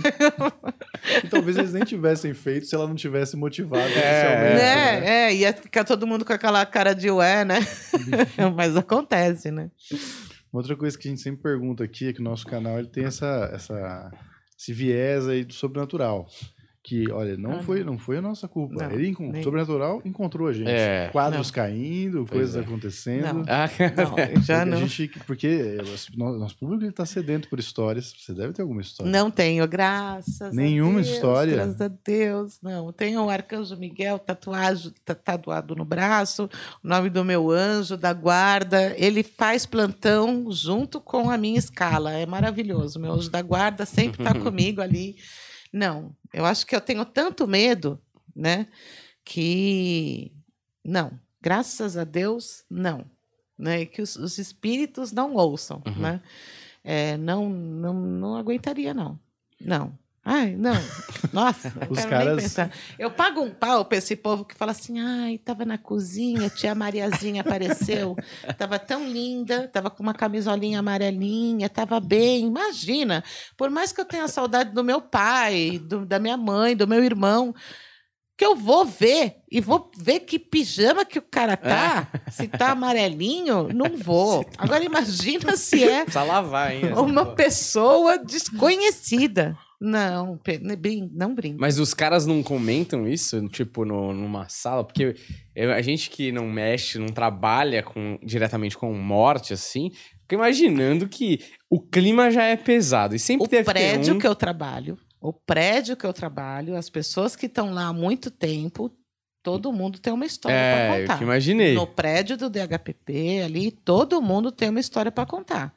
E talvez eles nem tivessem feito se ela não tivesse motivado inicialmente. né? né? É, ia ficar todo mundo com aquela cara de ué, né? Mas acontece, né? Uma Outra coisa que a gente sempre pergunta aqui é que o nosso canal ele tem essa, essa, esse viés aí do sobrenatural. Que, olha, não, Ah, foi, não foi a nossa culpa. Não, ele, nem- sobrenatural, encontrou a gente. É. Quadros caindo, coisas é. acontecendo. Não. Ah, Não, já a não. gente, porque o nosso público ele tá sedento por histórias. Você deve ter alguma história. Não tenho, graças Nenhuma a Deus. história? Graças a Deus, não. Tenho o Arcanjo Miguel tatuado, ta- tatuado no braço, o nome do meu anjo, da guarda. Ele faz plantão junto com a minha escala. É maravilhoso. Meu anjo da guarda sempre está comigo ali. Não, eu acho que eu tenho tanto medo, né? Que. Não, graças a Deus, não. Né? Que os, os espíritos não ouçam, Uhum. né? É, não, não, não aguentaria, não. Não. Ai, não. Nossa, não Os caras-. Eu pago um pau pra esse povo que fala assim: ai, tava na cozinha, tia Mariazinha apareceu, tava tão linda, tava com uma camisolinha amarelinha, tava bem. Imagina, por mais que eu tenha saudade do meu pai, do- da minha mãe, do meu irmão, que eu vou ver e vou ver que pijama que o cara tá, se tá amarelinho, não vou. Agora imagina se é Precisa lavar, hein? uma pessoa desconhecida. Não, ne- brin- não brinca. Mas os caras não comentam isso, tipo, no, numa sala? Porque eu- a gente que não mexe, não trabalha com, diretamente com morte, assim, fica imaginando que o clima já é pesado. E sempre O deve prédio um... que eu trabalho, o prédio que eu trabalho, as pessoas que estão lá há muito tempo, todo mundo tem uma história para É, eu contar. que imaginei. No prédio do DHPP, ali, todo mundo tem uma história para contar.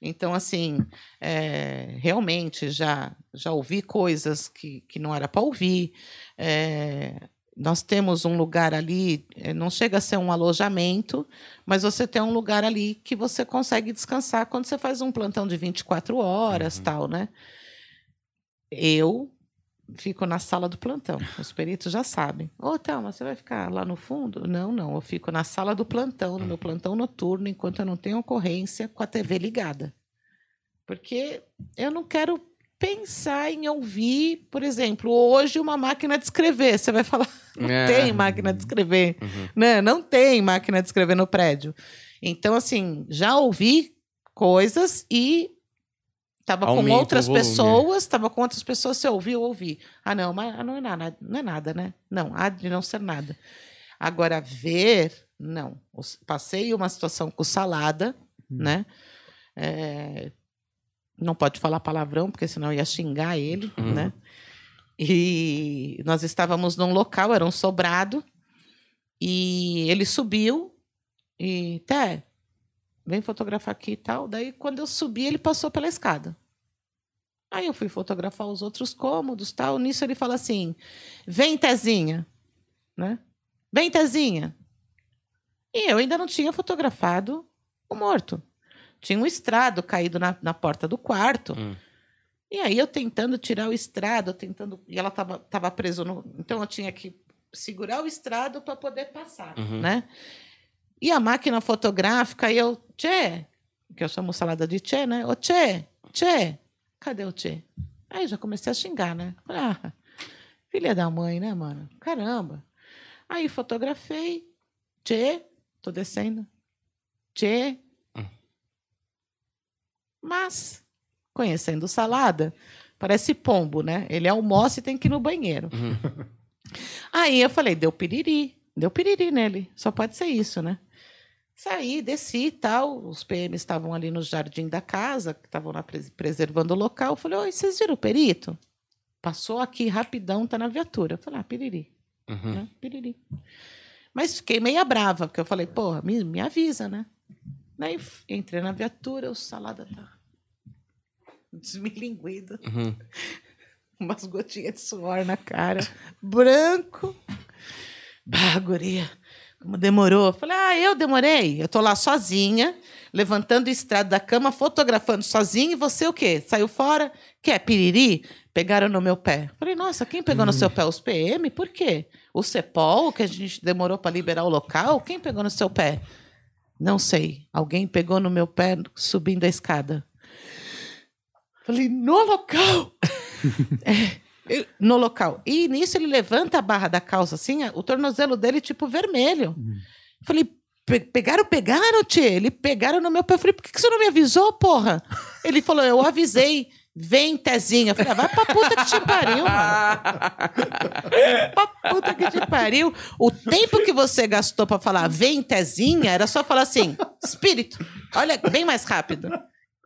Então, assim, é, realmente já, já ouvi coisas que, que não era para ouvir. É, nós temos um lugar ali, é, não chega a ser um alojamento, mas você tem um lugar ali que você consegue descansar quando você faz um plantão de 24 horas, Uhum. tal, né? Eu fico na sala do plantão. Os peritos já sabem. Ô, Thelma, você vai ficar lá no fundo? Não, não. Eu fico na sala do plantão, no meu plantão noturno, enquanto eu não tenho ocorrência com a TV ligada. Porque eu não quero pensar em ouvir, por exemplo, hoje uma máquina de escrever. Você vai falar, não É. tem máquina de escrever. Uhum. Né? Não tem máquina de escrever no prédio. Então, assim, já ouvi coisas e estava com Aumenta outras pessoas, estava com outras pessoas, você ouviu, ouvi. Ah, não, mas não é nada, não é nada, né? Não, há de não ser nada. Agora, ver, não. Passei uma situação com salada, né? É, não pode falar palavrão, porque senão eu ia xingar ele, Uhum. né? E nós estávamos num local, era um sobrado, e ele subiu e, Té, vem fotografar aqui e tal. Daí, quando eu subi, ele passou pela escada. Aí eu fui fotografar os outros cômodos tal. Nisso ele fala assim: vem, Tezinha, né? Vem, Tezinha. E eu ainda não tinha fotografado o morto. Tinha um estrado caído na, na porta do quarto. Hum. E aí eu tentando tirar o estrado, tentando. E ela estava tava preso no. Então eu tinha que segurar o estrado para poder passar, Uhum. né? E a máquina fotográfica, e eu, Tchê, que eu chamo salada de Tchê, né? Ô, Tchê, Tchê, cadê o Tchê? Aí já comecei a xingar, né? Ah, filha da mãe, né, mano? Caramba. Aí fotografei, Tchê, tô descendo, Tchê. Hum. Mas, conhecendo salada, parece pombo, né? Ele almoça e tem que ir no banheiro. Uhum. Aí eu falei, deu piriri. Deu piriri nele. Só pode ser isso, né? Saí, desci e tal. Os PMs estavam ali no jardim da casa, que estavam lá pres- preservando o local. Eu falei, oi, vocês viram o perito? Passou aqui rapidão, tá na viatura. Eu falei, ah, piriri, Uhum. né? Piriri. Mas fiquei meia brava, porque eu falei, porra, me, me avisa, né? Daí entrei na viatura, o salada tá desmilinguido Uhum. umas gotinhas de suor na cara, branco. Bah, guria, demorou. Eu Falei, ah, eu demorei. Eu tô lá sozinha, levantando o estrado da cama, fotografando sozinha, e você o quê? Saiu fora? Quer piriri? Pegaram no meu pé. Falei, nossa, quem pegou no seu pé? Os PM? Por quê? O CEPOL, que a gente demorou para liberar o local? Quem pegou no seu pé? Não sei. Alguém pegou no meu pé subindo a escada. Falei, no local! É, no local. E nisso ele levanta a barra da calça assim, o tornozelo dele tipo vermelho. Falei, "Pe- pegaram, pegaram, tchê. Ele pegaram no meu pé. Eu falei, por que que você não me avisou, porra? Ele falou, eu avisei. Vem, Tezinha. Eu falei, ah, vai pra puta que te pariu, mano. Pra puta que te pariu. O tempo que você gastou pra falar vem, Tezinha, era só falar assim, espírito. Olha, bem mais rápido.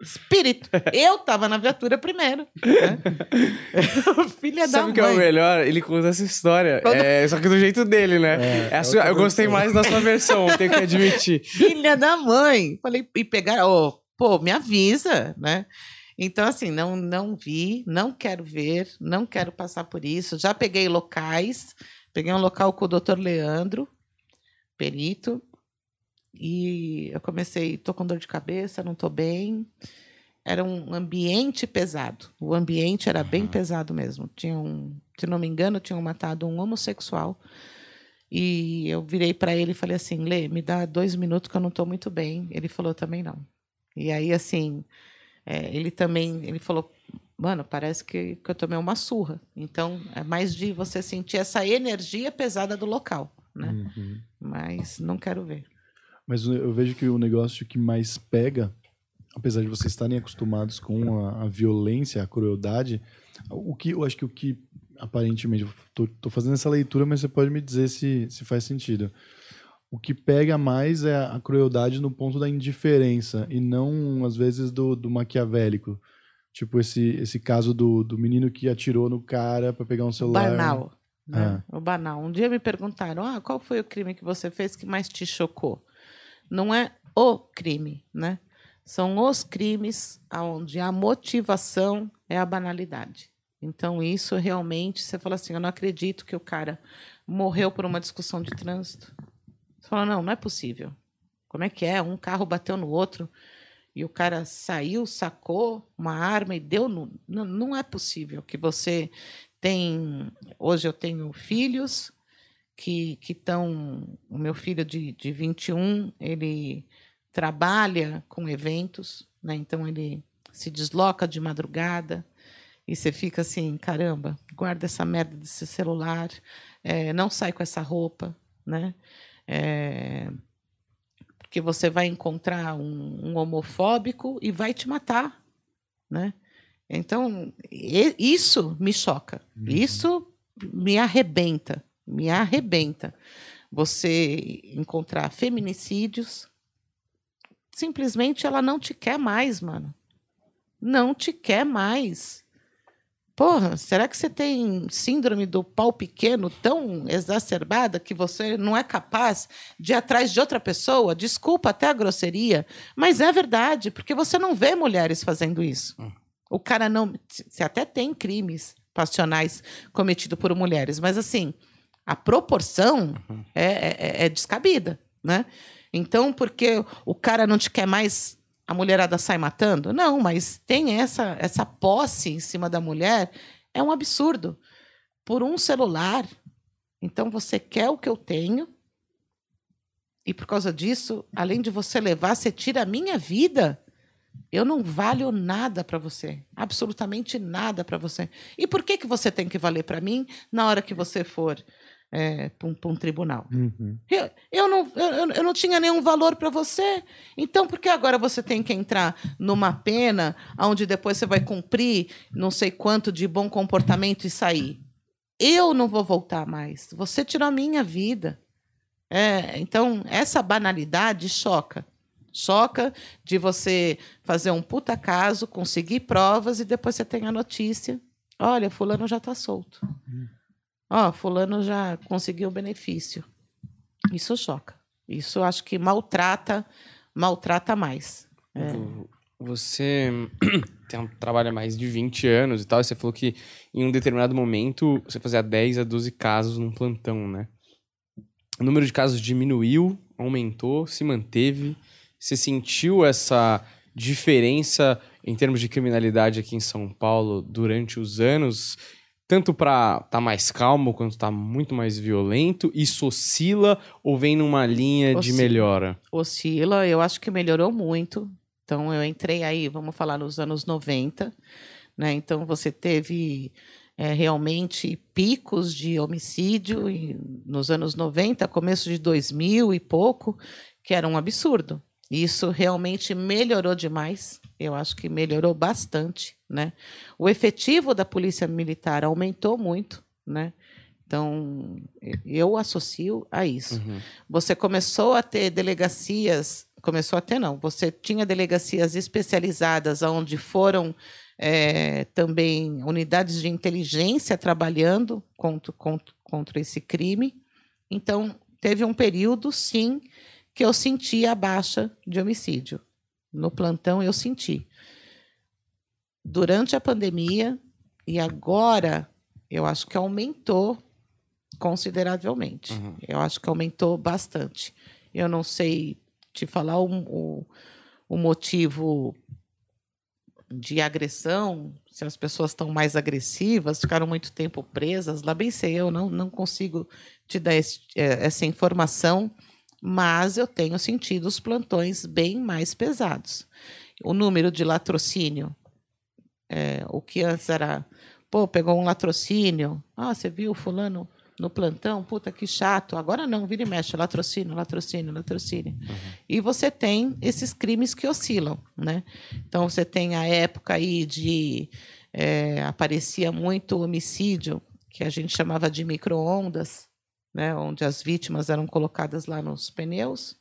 Espírito. Eu tava na viatura primeiro. né? Filha da Sabe o que é o mãe. melhor? Ele conta essa história. Quando- É, só que do jeito dele, né? É a sua- eu gostei mais da sua versão, tenho que admitir. Filha da mãe. Falei, e pegar, ô, pô, me avisa, né? Então, assim, não, não vi, não quero ver, não quero passar por isso. Já peguei locais, peguei um local com o doutor Leandro, perito, e eu comecei, tô com dor de cabeça, não tô bem. Era um ambiente pesado. O ambiente era bem pesado mesmo. Tinham, se não me engano, tinham matado um homossexual. E eu virei para ele e falei assim: Lê, me dá dois minutos que eu não estou muito bem. Ele falou também não. E aí, assim, é, ele também ele falou: Mano, parece que, que eu tomei uma surra. Então, é mais de você sentir essa energia pesada do local, né? Uhum. Mas não quero ver. Mas eu vejo que o negócio que mais pega, apesar de vocês estarem acostumados com a, a violência, a crueldade, o que eu acho que o que aparentemente, tô fazendo essa leitura, mas você pode me dizer se, se faz sentido. O que pega mais é a crueldade no ponto da indiferença e não, às vezes, do, do maquiavélico. Tipo esse, esse caso do, do menino que atirou no cara para pegar um O celular. banal. Né? O banal. Um dia me perguntaram: ah, qual foi o crime que você fez que mais te chocou? Não é o crime, né? São os crimes onde a motivação é a banalidade. Então, isso realmente, você fala assim: eu não acredito que o cara morreu por uma discussão de trânsito. Você fala: não, não é possível. Como é que é? Um carro bateu no outro e o cara saiu, sacou uma arma e deu no. Não, não é possível que você tem hoje eu tenho filhos que estão o meu filho de, de 21, ele trabalha com eventos, né? Então ele se desloca de madrugada e você fica assim, caramba, guarda essa merda desse celular, é, não sai com essa roupa, né? É, porque você vai encontrar um, um homofóbico e vai te matar, né? Então, isso me choca. Isso me arrebenta. Me arrebenta. Você encontrar feminicídios. Simplesmente ela não te quer mais, mano. Não te quer mais. Porra, será que você tem síndrome do pau pequeno tão exacerbada que você não é capaz de ir atrás de outra pessoa? Desculpa até a grosseria, mas é verdade, porque você não vê mulheres fazendo isso. O cara não. Você até tem crimes passionais cometidos por mulheres, mas assim, a proporção é, é- é descabida, né? Então, porque o cara não te quer mais, a mulherada sai matando? Não, mas tem essa, essa posse em cima da mulher, é um absurdo. Por um celular. Então, você quer o que eu tenho, e por causa disso, além de você levar, você tira a minha vida. Eu não valho nada para você, absolutamente nada para você. E por que que você tem que valer para mim na hora que você for para um, tribunal? Uhum. Eu, eu, não, eu, eu não tinha nenhum valor para você. Então, por que agora você tem que entrar numa pena onde depois você vai cumprir não sei quanto de bom comportamento e sair? Eu não vou voltar mais. Você tirou a minha vida. É, então, essa banalidade choca. Choca de você fazer um puta caso, conseguir provas e depois você tem a notícia. Olha, fulano já está solto. Ó, fulano já conseguiu o benefício. Isso choca. Isso acho que maltrata, maltrata mais. É. Vo- Você tem um, trabalha há mais de 20 anos e tal, e você falou que em um determinado momento você fazia 10 a 12 casos num plantão, né? O número de casos diminuiu, aumentou, se manteve. Você sentiu essa diferença em termos de criminalidade aqui em São Paulo durante os anos? Tanto pra tá mais calmo quanto tá muito mais violento? Isso oscila ou vem numa linha de Oscila. melhora? Oscila, eu acho que melhorou muito. Então, eu entrei aí, vamos falar, nos anos 90. Né? Então, você teve é, realmente picos de homicídio nos anos 90, começo de 2000 e pouco, que era um absurdo. Isso realmente melhorou demais. Eu acho que melhorou bastante, né? O efetivo da polícia militar aumentou muito, né? Então, eu associo a isso. Uhum. Você começou a ter delegacias, começou a ter não, você tinha delegacias especializadas onde foram eh, também unidades de inteligência trabalhando contra, contra, contra esse crime. Então, teve um período, sim, que eu senti a baixa de homicídio. No plantão, eu senti. Durante a pandemia, e agora, eu acho que aumentou consideravelmente. Uhum. Eu acho que aumentou bastante. Eu não sei te falar o, o, o motivo de agressão, se as pessoas estão mais agressivas, ficaram muito tempo presas, lá bem sei eu, não, não consigo te dar esse- eh, essa informação, mas eu tenho sentido os plantões bem mais pesados. O número de latrocínio, eh, o que antes era, pô, pegou um latrocínio, ah, você viu fulano no plantão, puta que chato. Agora não, vira e mexe, latrocínio, latrocínio, latrocínio. E você tem esses crimes que oscilam, né? Então você tem a época aí de eh, aparecia muito homicídio que a gente chamava de microondas, né? Onde as vítimas eram colocadas lá nos pneus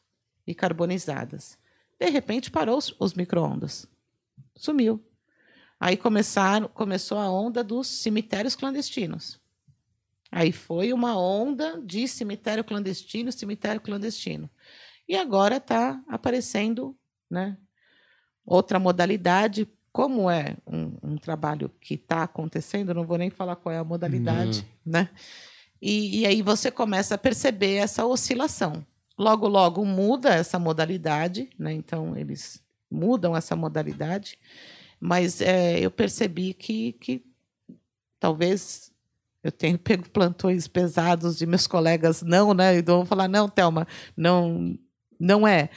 e carbonizadas. De repente parou os, os microondas, sumiu. Aí começaram, começou a onda dos cemitérios clandestinos. Aí foi uma onda de cemitério clandestino, cemitério clandestino. E agora está aparecendo né, outra modalidade. Como é um, um trabalho que está acontecendo, não vou nem falar qual é a modalidade, né? E, e aí você começa a perceber essa oscilação. Logo, logo muda essa modalidade, né? Então eles mudam essa modalidade, mas é, eu percebi que, que talvez Eu tenho pego plantões pesados de meus colegas, não, né? Então vão falar, não, Thelma, não, não é.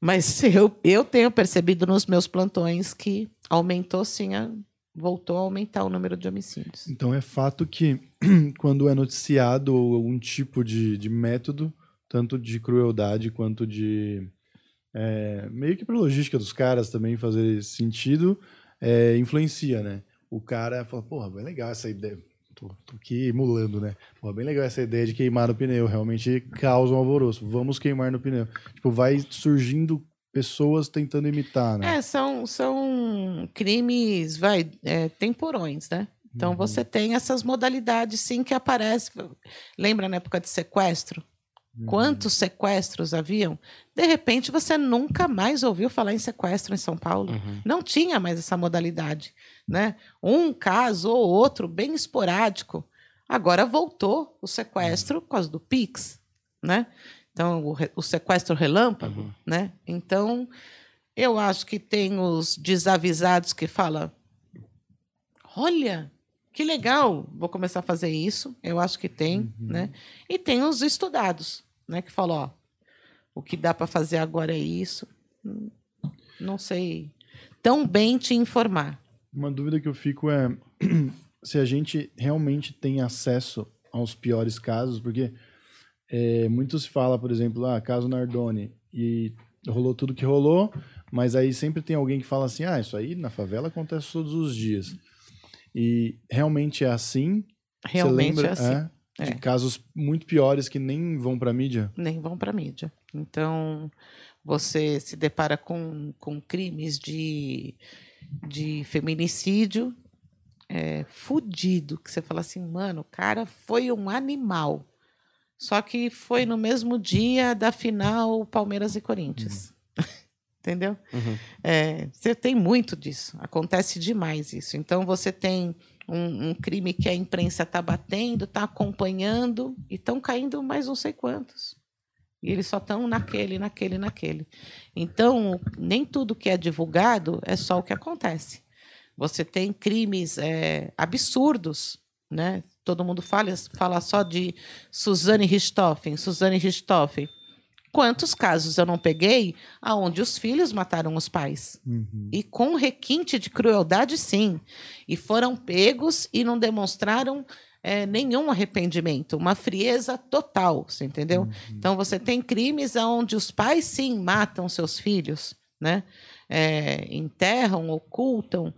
Mas eu, eu tenho percebido nos meus plantões que aumentou sim, a, voltou a aumentar o número de homicídios. Então é fato que quando é noticiado algum tipo de, de método, tanto de crueldade quanto de. é, meio que pra logística dos caras também fazer sentido, é, influencia, né? O cara fala, porra, bem legal essa ideia. Tô, tô aqui emulando, né? Porra, bem legal essa ideia de queimar no pneu. Realmente causa um alvoroço. Vamos queimar no pneu. Tipo, vai surgindo pessoas tentando imitar, né? É, são, são crimes, vai, é, temporões, né? Então você tem essas modalidades sim que aparecem. Lembra na época de sequestro? Quantos sequestros haviam? De repente você nunca mais ouviu falar em sequestro em São Paulo. Uhum. Não tinha mais essa modalidade, né? Um caso ou outro bem esporádico. Agora voltou o sequestro por causa do Pix, né? Então o, o sequestro relâmpago, Uhum. né? Então eu acho que tem os desavisados que falam: olha, que legal, vou começar a fazer isso. Eu acho que tem, né? E tem os estudados, né? Que falam: ó, o que dá para fazer agora é isso. Não sei tão bem te informar. Uma dúvida que eu fico é se a gente realmente tem acesso aos piores casos, porque é, muito se fala, por exemplo, ah, caso Nardoni, e rolou tudo que rolou, mas aí sempre tem alguém que fala assim, ah, isso aí na favela acontece todos os dias. E realmente é assim? Você Realmente lembra, é assim. é, de É. casos muito piores que nem vão pra mídia? nem vão para a mídia. Então, você se depara com, com crimes de, de feminicídio é, fudido, que você fala assim, mano, o cara foi um animal. Só que foi no mesmo dia da final Palmeiras e Corinthians. Entendeu? Uhum. É, você tem muito disso, acontece demais isso. Então você tem um, um crime que a imprensa está batendo, está acompanhando e estão caindo mais não sei quantos. E eles só estão naquele, naquele, naquele. Então, nem tudo que é divulgado é só o que acontece. Você tem crimes é, absurdos, né? Todo mundo fala, fala só de Suzane Richthofen, Suzane Richthofen. Quantos casos eu não peguei aonde os filhos mataram os pais? E com requinte de crueldade, sim. E foram pegos e não demonstraram eh, nenhum arrependimento, uma frieza total, você entendeu? Então você tem crimes onde os pais sim matam seus filhos, né? Eh, enterram, ocultam,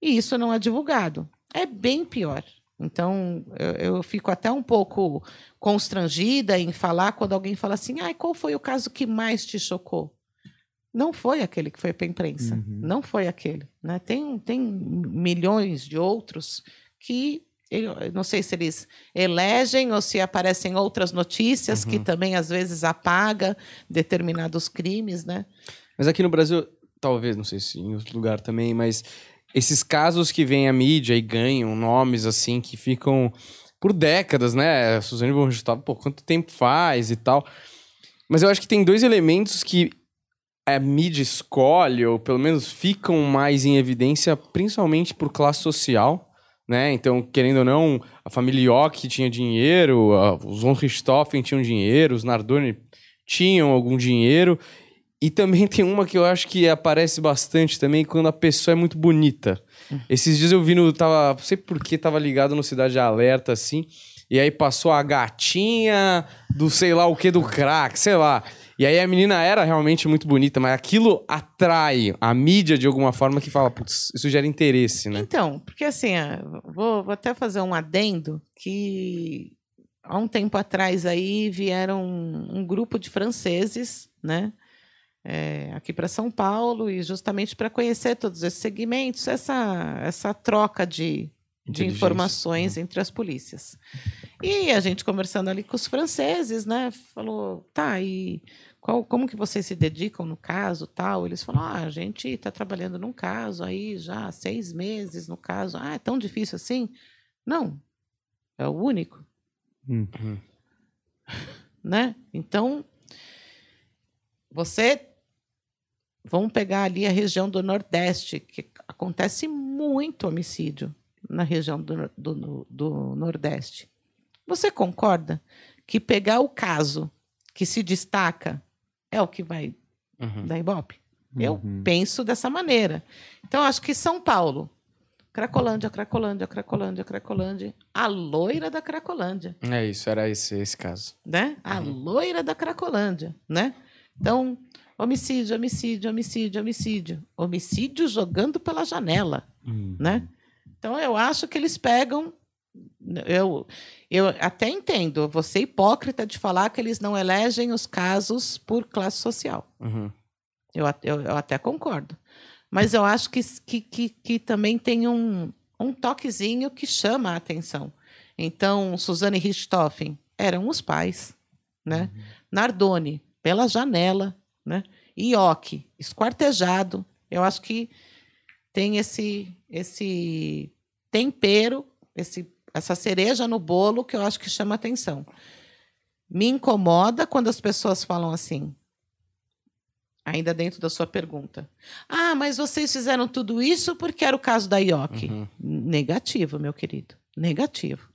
e isso não é divulgado. É bem pior. Então, eu, eu fico até um pouco constrangida em falar quando alguém fala assim: ah, qual foi o caso que mais te chocou? Não foi aquele que foi para a imprensa. Uhum. Não foi aquele. Né? Tem, tem milhões de outros que eu não sei se eles elegem ou se aparecem outras notícias que também às vezes apaga determinados crimes, né? Mas aqui no Brasil, talvez, não sei se em outro lugar também, mas esses casos que vêm à mídia e ganham nomes assim que ficam por décadas, né? Suzane von Richthofen, pô, quanto tempo faz e tal. Mas eu acho que tem dois elementos que a mídia escolhe, ou pelo menos ficam mais em evidência, principalmente por classe social, né? Então, querendo ou não, a família Yock tinha dinheiro, a- os von Richthofen tinham dinheiro, os Nardoni tinham algum dinheiro. E também tem uma que eu acho que aparece bastante também quando a pessoa é muito bonita. Esses dias eu vi no. Tava, não sei por que tava ligado no Cidade Alerta, assim. E aí passou a gatinha do sei lá o que do crack, sei lá. E aí a menina era realmente muito bonita, mas aquilo atrai a mídia de alguma forma que fala, putz, isso gera interesse, né? Então, porque assim, vou, vou até fazer um adendo que há um tempo atrás aí vieram um, um grupo de franceses, né? É, aqui para São Paulo e justamente para conhecer todos esses segmentos, essa, essa troca de, de informações entre as polícias. E a gente conversando ali com os franceses, né? Falou, tá, e qual, como que vocês se dedicam no caso tal? Eles falaram, ah, a gente está trabalhando num caso aí já há seis meses no caso. Ah, é tão difícil assim? Não, é o único. Uhum. Né? Então, você... Vamos pegar ali a região do Nordeste, que acontece muito homicídio. na região do, do, do Nordeste. Você concorda que pegar o caso que se destaca é o que vai Uhum. dar Ibope? Eu Uhum. penso dessa maneira. Então, acho que São Paulo, Cracolândia, Cracolândia, Cracolândia, Cracolândia, a loira da Cracolândia, É isso, era esse, esse caso. né? A loira da Cracolândia, né? Então, homicídio, homicídio, homicídio, homicídio. Homicídio jogando pela janela, né? Então, eu acho que eles pegam... Eu, eu até entendo, você hipócrita de falar que eles não elegem os casos por classe social. Uhum. Eu, eu, eu até concordo. Mas eu acho que, que, que, que também tem um, um toquezinho que chama a atenção. Então, Suzane Richthofen eram os pais, né? Nardoni, pela janela, né? Ioki, esquartejado. Eu acho que tem esse, esse tempero, esse, essa cereja no bolo que eu acho que chama atenção. Me incomoda quando as pessoas falam assim, ainda dentro da sua pergunta. Ah, mas vocês fizeram tudo isso porque era o caso da IOC. Uhum. Negativo, meu querido. Negativo.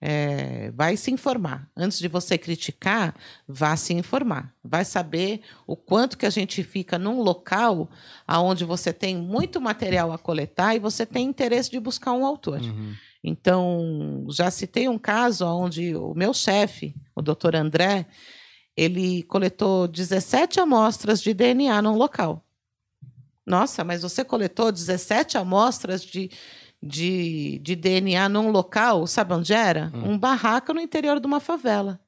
É, vai se informar. Antes de você criticar, vá se informar. Vai saber o quanto que a gente fica num local onde você tem muito material a coletar e você tem interesse de buscar um autor. Uhum. Então, já citei um caso onde o meu chefe, o doutor André, ele coletou 17 amostras de DNA num local. Nossa, mas você coletou 17 amostras de, de, de DNA num local, sabe onde era? Um barraco no interior de uma favela.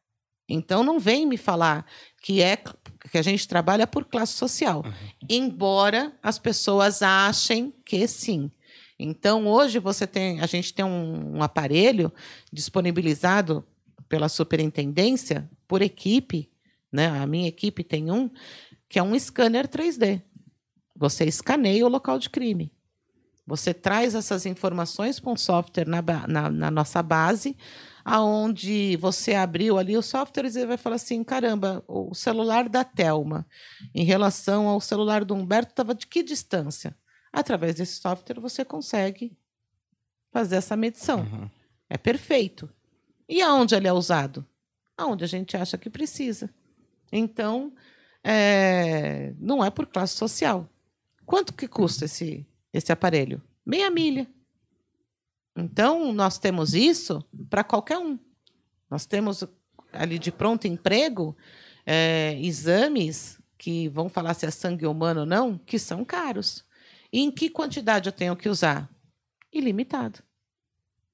Então não vem me falar que é que a gente trabalha por classe social, embora as pessoas achem que sim. Então hoje você tem, a gente tem um, um aparelho disponibilizado pela superintendência por equipe, né? A minha equipe tem um que é um scanner 3D. Você escaneia o local de crime. Você traz essas informações para um software na, na, na nossa base, aonde você abriu ali o software e vai falar assim, caramba, o celular da Telma em relação ao celular do Humberto estava de que distância? Através desse software você consegue fazer essa medição. Uhum. É perfeito. E aonde ele é usado? Aonde a gente acha que precisa. Então, é, não é por classe social. Quanto que custa esse, esse aparelho? Meia milha. Então, nós temos isso para qualquer um. Nós temos ali de pronto emprego é, exames que vão falar se é sangue humano ou não, que são caros. E em que quantidade eu tenho que usar? Ilimitado.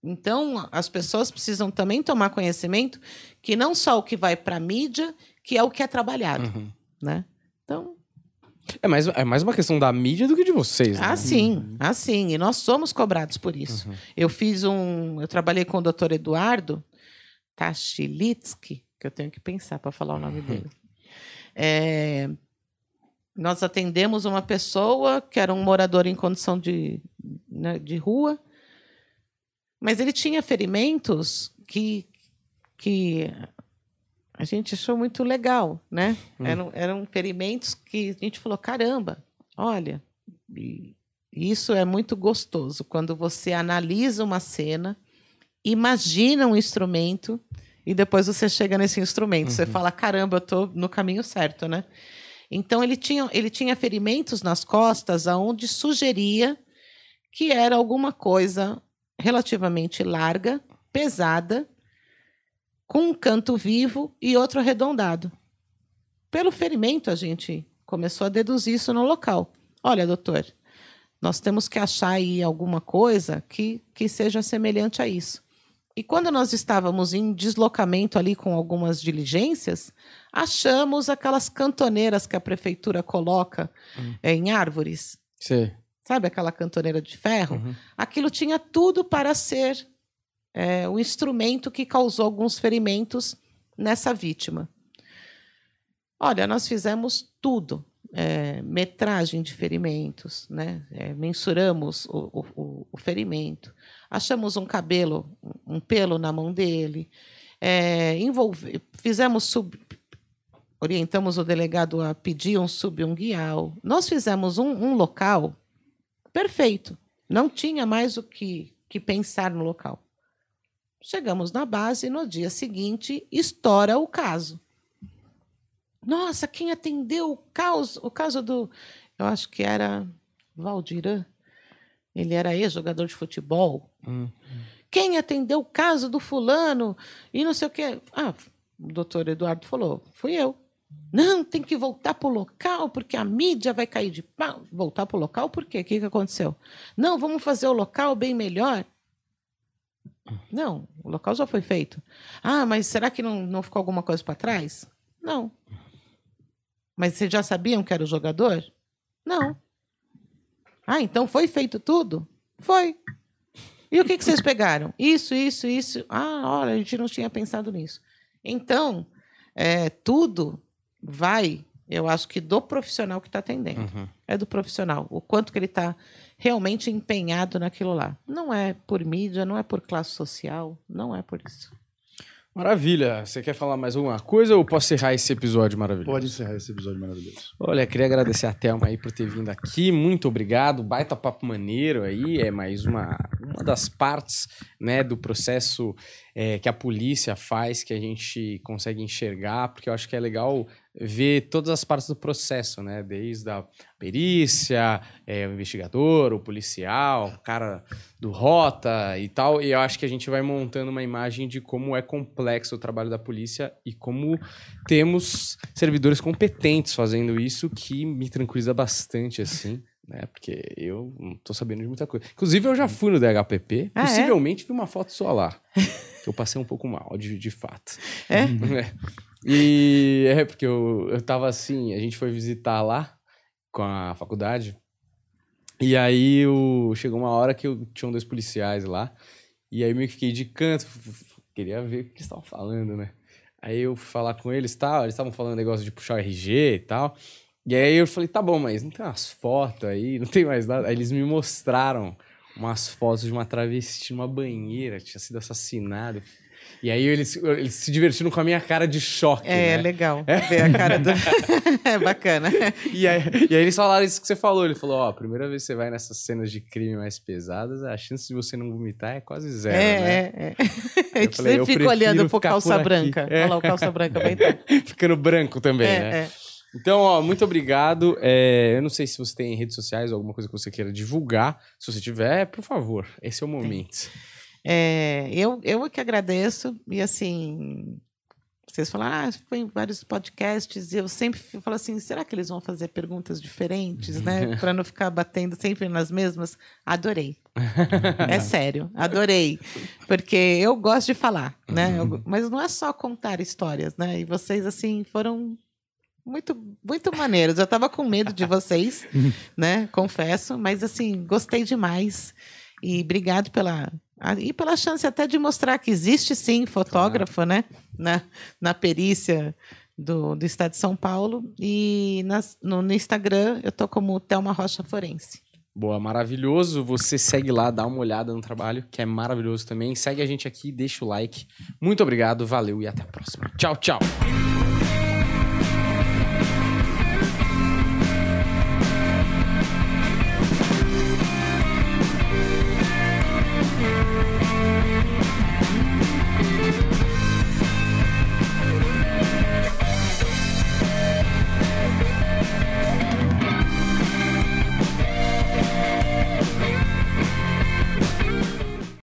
Então, as pessoas precisam também tomar conhecimento que não só o que vai para a mídia, que é o que é trabalhado, Uhum. né? Então, É, mais, é mais uma questão da mídia do que de vocês, né? assim, assim, e nós somos cobrados por isso. Uhum. Eu fiz um, eu trabalhei com o Dr. Eduardo Tachilitsky, que eu tenho que pensar para falar o nome dele. É, nós atendemos uma pessoa que era um morador em condição de, né, de rua, mas ele tinha ferimentos que, que a gente achou muito legal, né? Eram, eram ferimentos que a gente falou, caramba, olha, isso é muito gostoso quando você analisa uma cena, imagina um instrumento e depois você chega nesse instrumento. Você fala, caramba, eu estou no caminho certo, né? Então ele tinha, ele tinha ferimentos nas costas aonde sugeria que era alguma coisa relativamente larga, pesada, com um canto vivo e outro arredondado. Pelo ferimento, a gente começou a deduzir isso no local. Olha, doutor, nós temos que achar aí alguma coisa que, que seja semelhante a isso. E quando nós estávamos em deslocamento ali com algumas diligências, achamos aquelas cantoneiras que a prefeitura coloca eh, em árvores. Sei. Sabe aquela cantoneira de ferro? Uhum. Aquilo tinha tudo para ser é, o instrumento que causou alguns ferimentos nessa vítima. Olha, nós fizemos tudo. é, metragem de ferimentos, né? É, mensuramos o, o- o- ferimento, achamos um cabelo, um pelo na mão dele, é, envolve- fizemos sub, orientamos o delegado a pedir um subunguial. Nós fizemos um, um local perfeito. Não tinha mais o que que pensar no local. Chegamos na base e no dia seguinte estoura o caso. Nossa, quem atendeu o caso, o caso do, eu acho que era Valdirã. Ele era ex-jogador de futebol. Hum. Quem atendeu o caso do fulano e não sei o quê. Ah, o doutor Eduardo falou, fui eu. Não, tem que voltar para o local, porque a mídia vai cair de pau. Voltar para o local por quê? O que, que aconteceu? Não, vamos fazer o local bem melhor. Não, o local já foi feito. Ah, mas será que não, não ficou alguma coisa para trás? Não. Mas vocês já sabiam que era o jogador? Não. Ah, então foi feito tudo? Foi. E o que, que vocês pegaram? Isso, isso, isso. Ah, olha, a gente não tinha pensado nisso. Então, é, tudo vai, eu acho que do profissional que está atendendo. Uhum. É do profissional. O quanto que ele está realmente empenhado naquilo lá. Não é por mídia, não é por classe social, não é por isso. Maravilha. Você quer falar mais alguma coisa ou posso encerrar esse episódio maravilhoso? Pode encerrar esse episódio maravilhoso. Olha, queria agradecer a Thelma aí por ter vindo aqui. Muito obrigado. Baita papo maneiro aí. É mais uma, uma das partes né, do processo é, que a polícia faz que a gente consegue enxergar, porque eu acho que é legal ver todas as partes do processo, né? Desde a perícia, é, o investigador, o policial, o cara do rota e tal. E eu acho que a gente vai montando uma imagem de como é complexo o trabalho da polícia e como temos servidores competentes fazendo isso, que me tranquiliza bastante, assim. Né, porque eu não tô sabendo de muita coisa. Inclusive, eu já fui no DHPP. Ah, é? possivelmente vi uma foto sua lá. eu passei um pouco mal, de, de fato. É? É. E é porque eu, eu tava assim, a gente foi visitar lá com a faculdade. E aí eu, chegou uma hora que eu tinha um dois policiais lá. E aí eu meio que fiquei de canto, queria ver o que eles estavam falando, né? Aí eu fui falar com eles tal, eles estavam falando negócio de puxar o RG e tal. E aí eu falei, tá bom, mas não tem umas fotos aí, não tem mais nada. Aí eles me mostraram umas fotos de uma travesti numa banheira, tinha sido assassinado. E aí eles, eles se divertiram com a minha cara de choque, É, né? legal ver a cara do. é bacana. E aí, e aí eles falaram isso que você falou. Ele falou, ó, a primeira vez que você vai nessas cenas de crime mais pesadas, a chance de você não vomitar é quase zero, é, né? é, é. Gente falei, eu sempre fica olhando prefiro pro calça branca. É. Olha lá, o calça branca vai entrar. Ficando branco também, É, né? é. Então, ó, muito obrigado. É, eu não sei se você tem redes sociais ou alguma coisa que você queira divulgar. Se você tiver, por favor, esse é o momento. É, eu, eu que agradeço. E assim, vocês falaram, ah, foi em vários podcasts. E eu sempre falo assim: será que eles vão fazer perguntas diferentes, né? Para não ficar batendo sempre nas mesmas? Adorei. É sério, adorei. Porque eu gosto de falar, né? Eu- mas não é só contar histórias, né? E vocês, assim, foram. Muito, muito maneiros. Eu tava com medo de vocês, né? Confesso, mas assim, gostei demais. E obrigado pela e pela chance até de mostrar que existe sim fotógrafo, né? Na, na perícia do, do estado de São Paulo. E nas- no, no Instagram eu tô como Thelma Rocha Forense. Boa, maravilhoso. Você segue lá, dá uma olhada no trabalho, que é maravilhoso também. Segue a gente aqui, deixa o like. Muito obrigado, valeu e até a próxima. Tchau, tchau.